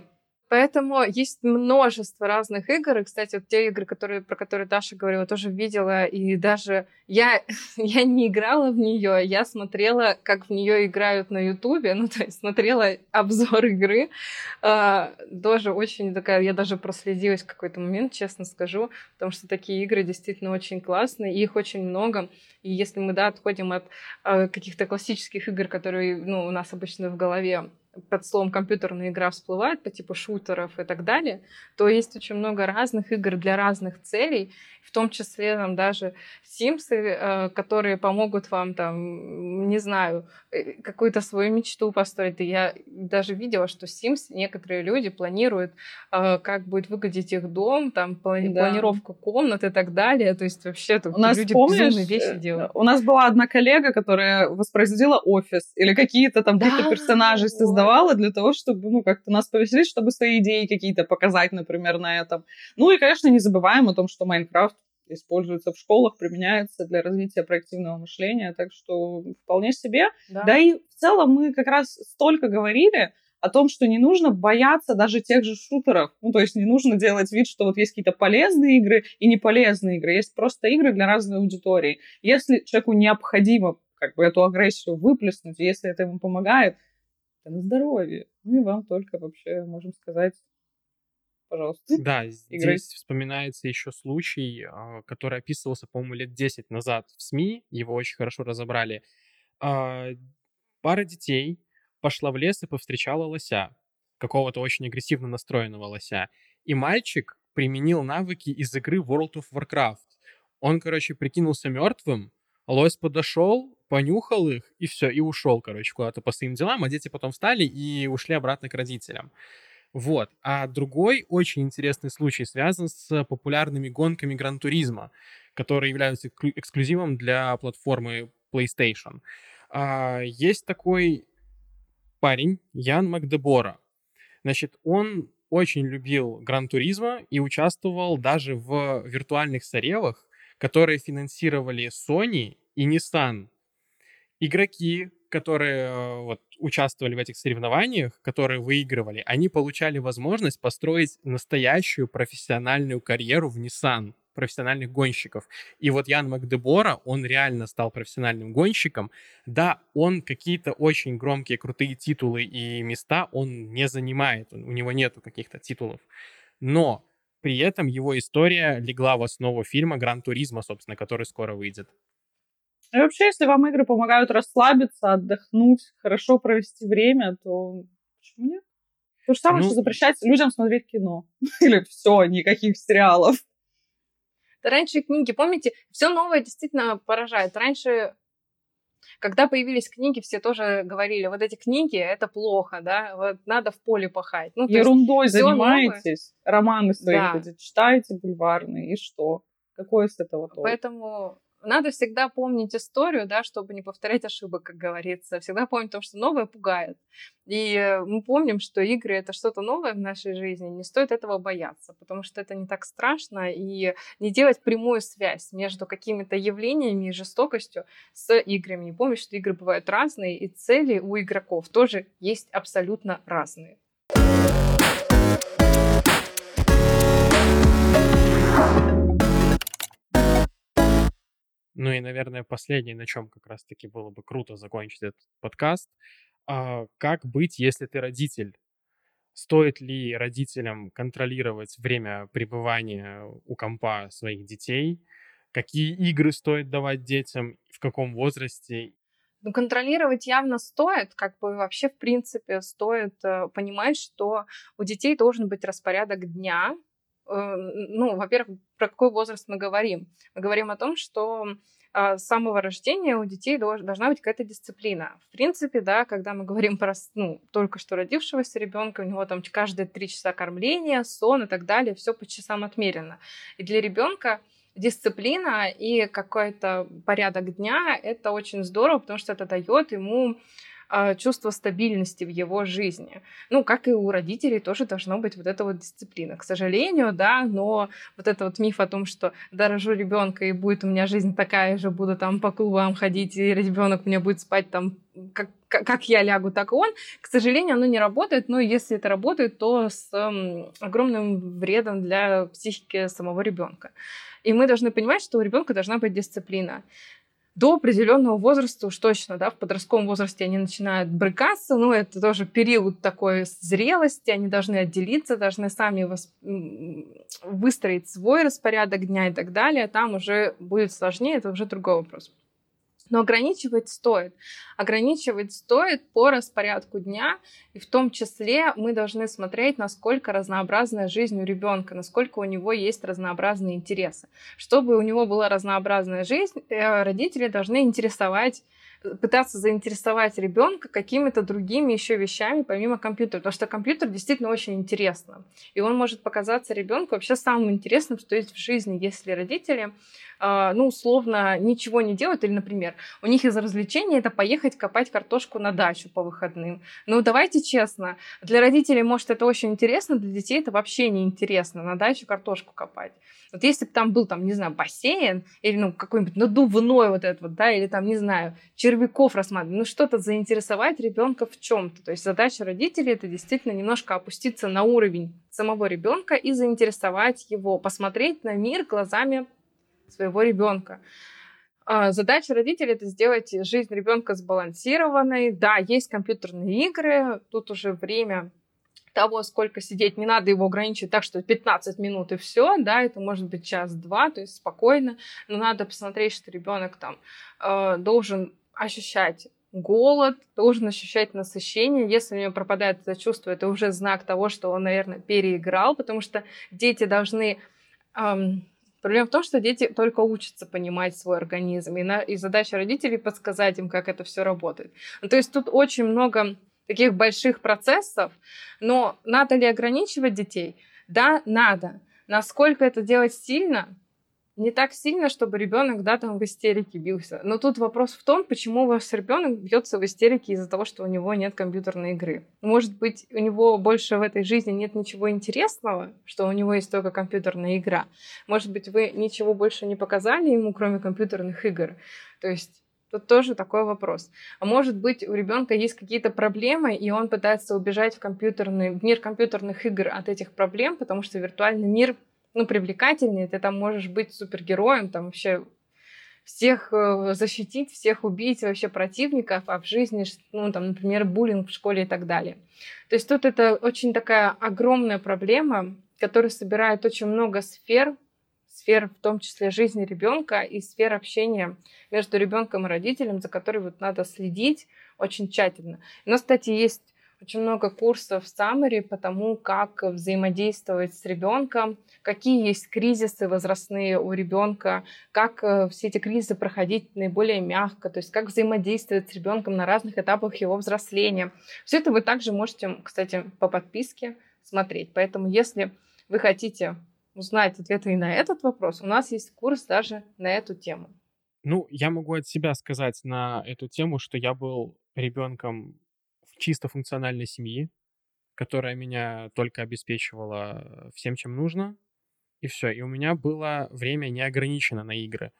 Поэтому есть множество разных игр. И, кстати, вот те игры, которые, про которые Даша говорила, тоже видела. И даже я, <laughs> я не играла в нее, я смотрела, как в нее играют на Ютубе. Ну, то есть смотрела обзор игры. А, тоже очень такая... Я даже проследилась в какой-то момент, честно скажу, потому что такие игры действительно очень классные, и их очень много. И если мы, да, отходим от э, каких-то классических игр, которые, ну, у нас обычно в голове под словом компьютерная игра всплывает по типу шутеров и так далее, то есть очень много разных игр для разных целей, в том числе там даже Симсы, э, которые помогут вам там, не знаю, э, какую-то свою мечту построить. И я даже видела, что Sims некоторые люди планируют, э, как будет выглядеть их дом, там плани- да. планировка комнат и так далее. То есть вообще тут у нас, люди помнишь, вещи делают. У нас была одна коллега, которая воспроизводила офис или какие-то там да, какие-то персонажи вот. Создавала для того, чтобы ну как-то нас повеселить, чтобы свои идеи какие-то показать, например, на этом. Ну и, конечно, не забываем о том, что Майнкрафт используется в школах, применяется для развития проактивного мышления, так что вполне себе. Да. да и в целом мы как раз столько говорили о том, что не нужно бояться даже тех же шутеров. Ну, то есть не нужно делать вид, что вот есть какие-то полезные игры и неполезные игры. Есть просто игры для разной аудитории. Если человеку необходимо как бы эту агрессию выплеснуть, если это ему помогает, на здоровье. Ну и вам только вообще, можем сказать, пожалуйста. Да, здесь вспоминается еще случай, а, который описывался, по-моему, лет 10 назад в СМИ, его очень хорошо разобрали. А, пара детей пошла в лес и повстречала лося, какого-то очень агрессивно настроенного лося. И мальчик применил навыки из игры World of Warcraft. Он, короче, прикинулся мертвым, лось подошел, понюхал их, и все, и ушел, короче, куда-то по своим делам, а дети потом встали и ушли обратно к родителям. Вот. А другой очень интересный случай связан с популярными гонками Гран-туризма, которые являются эксклюзивом для платформы PlayStation. А, есть такой парень, Ян Макдебора. Значит, он очень любил Гран-туризма и участвовал даже в виртуальных соревах, которые финансировали Sony и Nissan. Игроки, которые э, вот, участвовали в этих соревнованиях, которые выигрывали, они получали возможность построить настоящую профессиональную карьеру в Nissan, профессиональных гонщиков. И вот Ян Макдебора, он реально стал профессиональным гонщиком. Да, он какие-то очень громкие, крутые титулы и места он не занимает, у него нету каких-то титулов. Но при этом его история легла в основу фильма «Гран Туризма», собственно, который скоро выйдет. И вообще, если вам игры помогают расслабиться, отдохнуть, хорошо провести время, то почему нет? То же самое, ну, что запрещать людям смотреть кино. <laughs> Или все, никаких сериалов. Раньше книги, помните, все новое действительно поражает. Раньше когда появились книги, все тоже говорили, вот эти книги, это плохо, да, вот надо в поле пахать. Ну, Ерундой занимаетесь, новое. романы свои да. читаете бульварные, и что? Какое с этого толк? Поэтому надо всегда помнить историю, да, чтобы не повторять ошибок, как говорится. Всегда помнить то, что новое пугает. И э, мы помним, что игры — это что-то новое в нашей жизни. Не стоит этого бояться, потому что это не так страшно. И не делать прямую связь между какими-то явлениями и жестокостью с играми. И помнить, что игры бывают разные, и цели у игроков тоже есть абсолютно разные. Ну и, наверное, последнее, на чем как раз-таки было бы круто закончить этот подкаст. А, как быть, если ты родитель? Стоит ли родителям контролировать время пребывания у компа своих детей? Какие игры стоит давать детям? В каком возрасте? Ну, контролировать явно стоит, как бы вообще, в принципе, стоит э, понимать, что у детей должен быть распорядок дня, ну, во-первых, про какой возраст мы говорим? Мы говорим о том, что а, с самого рождения у детей должна быть какая-то дисциплина. В принципе, да, когда мы говорим про ну, только что родившегося ребенка, у него там каждые три часа кормления, сон и так далее, все по часам отмерено. И для ребенка дисциплина и какой-то порядок дня это очень здорово, потому что это дает ему э, чувство стабильности в его жизни. Ну, как и у родителей тоже должно быть вот эта вот дисциплина. К сожалению, да, но вот это вот миф о том, что дорожу ребенка и будет у меня жизнь такая же, буду там по клубам ходить, и ребенок мне будет спать там как, как я лягу, так и он. К сожалению, оно не работает, но если это работает, то с э, огромным вредом для психики самого ребенка. И мы должны понимать, что у ребенка должна быть дисциплина до определенного возраста уж точно, да, в подростковом возрасте они начинают брыкаться, ну, это тоже период такой зрелости, они должны отделиться, должны сами восп... выстроить свой распорядок дня и так далее, там уже будет сложнее, это уже другой вопрос. Но ограничивать стоит. Ограничивать стоит по распорядку дня, и в том числе мы должны смотреть, насколько разнообразная жизнь у ребенка, насколько у него есть разнообразные интересы. Чтобы у него была разнообразная жизнь, э, родители должны интересовать пытаться заинтересовать ребенка какими-то другими еще вещами помимо компьютера, потому что компьютер действительно очень интересно. И он может показаться ребенку вообще самым интересным, что есть в жизни, если родители ну, условно, ничего не делают, или, например, у них из развлечения это поехать копать картошку на дачу по выходным. Ну, давайте честно, для родителей, может, это очень интересно, для детей это вообще не интересно, на дачу картошку копать. Вот если бы там был, там, не знаю, бассейн, или, ну, какой-нибудь надувной вот этот вот, да, или там, не знаю, червяков рассматривать, ну, что-то заинтересовать ребенка в чем-то. То есть задача родителей это действительно немножко опуститься на уровень самого ребенка и заинтересовать его, посмотреть на мир глазами своего ребенка. А, задача родителей это сделать жизнь ребенка сбалансированной. Да, есть компьютерные игры, тут уже время того, сколько сидеть, не надо его ограничивать так, что 15 минут и все, да, это может быть час-два, то есть спокойно, но надо посмотреть, что ребенок там э, должен ощущать голод, должен ощущать насыщение. Если у него пропадает это чувство, это уже знак того, что он, наверное, переиграл, потому что дети должны эм, Проблема в том, что дети только учатся понимать свой организм, и, на, и задача родителей подсказать им, как это все работает. Ну, то есть тут очень много таких больших процессов, но надо ли ограничивать детей? Да, надо. Насколько это делать сильно? Не так сильно, чтобы ребенок, да, там в истерике бился. Но тут вопрос в том, почему ваш ребенок бьется в истерике из-за того, что у него нет компьютерной игры. Может быть, у него больше в этой жизни нет ничего интересного, что у него есть только компьютерная игра. Может быть, вы ничего больше не показали ему, кроме компьютерных игр. То есть Тут тоже такой вопрос. А может быть, у ребенка есть какие-то проблемы, и он пытается убежать в, компьютерный, в мир компьютерных игр от этих проблем, потому что виртуальный мир ну, привлекательнее, ты там можешь быть супергероем, там вообще всех э, защитить, всех убить, вообще противников, а в жизни, ну, там, например, буллинг в школе и так далее. То есть тут это очень такая огромная проблема, которая собирает очень много сфер, сфер в том числе жизни ребенка и сфер общения между ребенком и родителем, за которой вот надо следить очень тщательно. Нас, кстати, есть очень много курсов в Summary по тому, как взаимодействовать с ребенком, какие есть кризисы возрастные у ребенка, как э, все эти кризисы проходить наиболее мягко, то есть как взаимодействовать с ребенком на разных этапах его взросления. Все это вы также можете, кстати, по подписке смотреть. Поэтому, если вы хотите узнать ответы и на этот вопрос, у нас есть курс даже на эту тему. Ну, я могу от себя сказать на эту тему, что я был ребенком чисто функциональной семьи, которая меня только обеспечивала всем, чем нужно, и все. И у меня было время не ограничено на игры.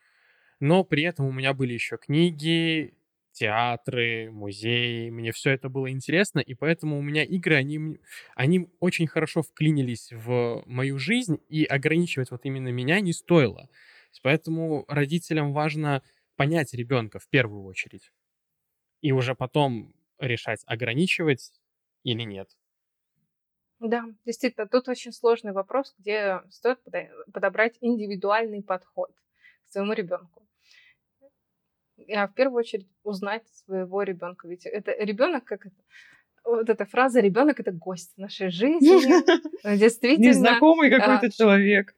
Но при этом у меня были еще книги, театры, музеи. Мне все это было интересно, и поэтому у меня игры, они, они очень хорошо вклинились в мою жизнь, и ограничивать вот именно меня не стоило. Поэтому родителям важно понять ребенка в первую очередь. И уже потом решать, ограничивать или нет. Да, действительно, тут очень сложный вопрос, где стоит подобрать индивидуальный подход к своему ребенку. Я в первую очередь узнать своего ребенка, ведь это ребенок как это вот эта фраза ребенок это гость нашей жизни. <laughs> Действительно. Незнакомый какой-то человек.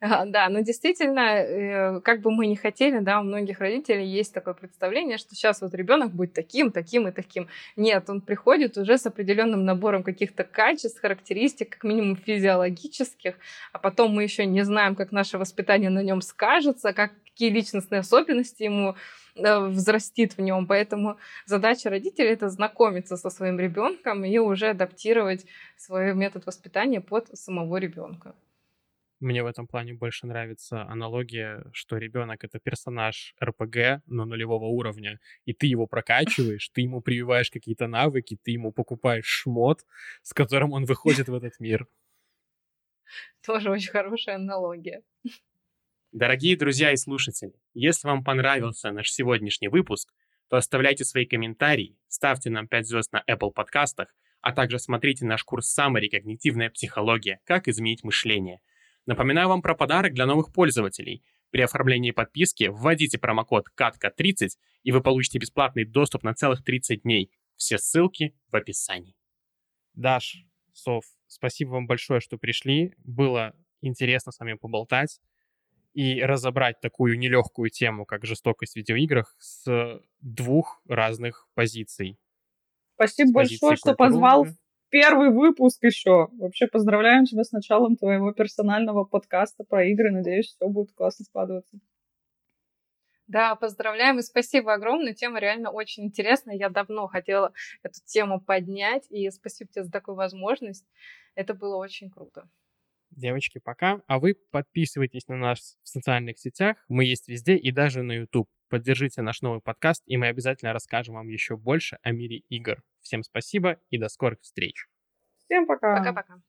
Да, но действительно, э, как бы мы ни хотели, да, у многих родителей есть такое представление, что сейчас вот ребенок будет таким, таким и таким. Нет, он приходит уже с определенным набором каких-то качеств, характеристик, как минимум физиологических, а потом мы еще не знаем, как наше воспитание на нем скажется, как какие личностные особенности ему э, взрастит в нем. Поэтому задача родителей это знакомиться со своим ребенком и уже адаптировать свой метод воспитания под самого ребенка. Мне в этом плане больше нравится аналогия, что ребенок это персонаж РПГ, но нулевого уровня, и ты его <laughs> прокачиваешь, ты ему прививаешь какие-то навыки, ты ему покупаешь шмот, с которым он выходит в этот мир. Тоже очень хорошая аналогия. Дорогие друзья и слушатели, если вам понравился наш сегодняшний выпуск, то оставляйте свои комментарии, ставьте нам 5 звезд на Apple подкастах, а также смотрите наш курс Summary «Когнитивная психология. Как изменить мышление», Напоминаю вам про подарок для новых пользователей. При оформлении подписки вводите промокод КАТКА30, и вы получите бесплатный доступ на целых 30 дней. Все ссылки в описании. Даш, Сов, спасибо вам большое, что пришли. Было интересно с вами поболтать и разобрать такую нелегкую тему, как жестокость в видеоиграх, с двух разных позиций. Спасибо большое, что позвал первый выпуск еще. Вообще поздравляем тебя с началом твоего персонального подкаста про игры. Надеюсь, все будет классно складываться. Да, поздравляем и спасибо огромное. Тема реально очень интересная. Я давно хотела эту тему поднять, и спасибо тебе за такую возможность. Это было очень круто. Девочки, пока. А вы подписывайтесь на нас в социальных сетях. Мы есть везде и даже на YouTube. Поддержите наш новый подкаст, и мы обязательно расскажем вам еще больше о мире игр. Всем спасибо и до скорых встреч. Всем пока. Пока-пока.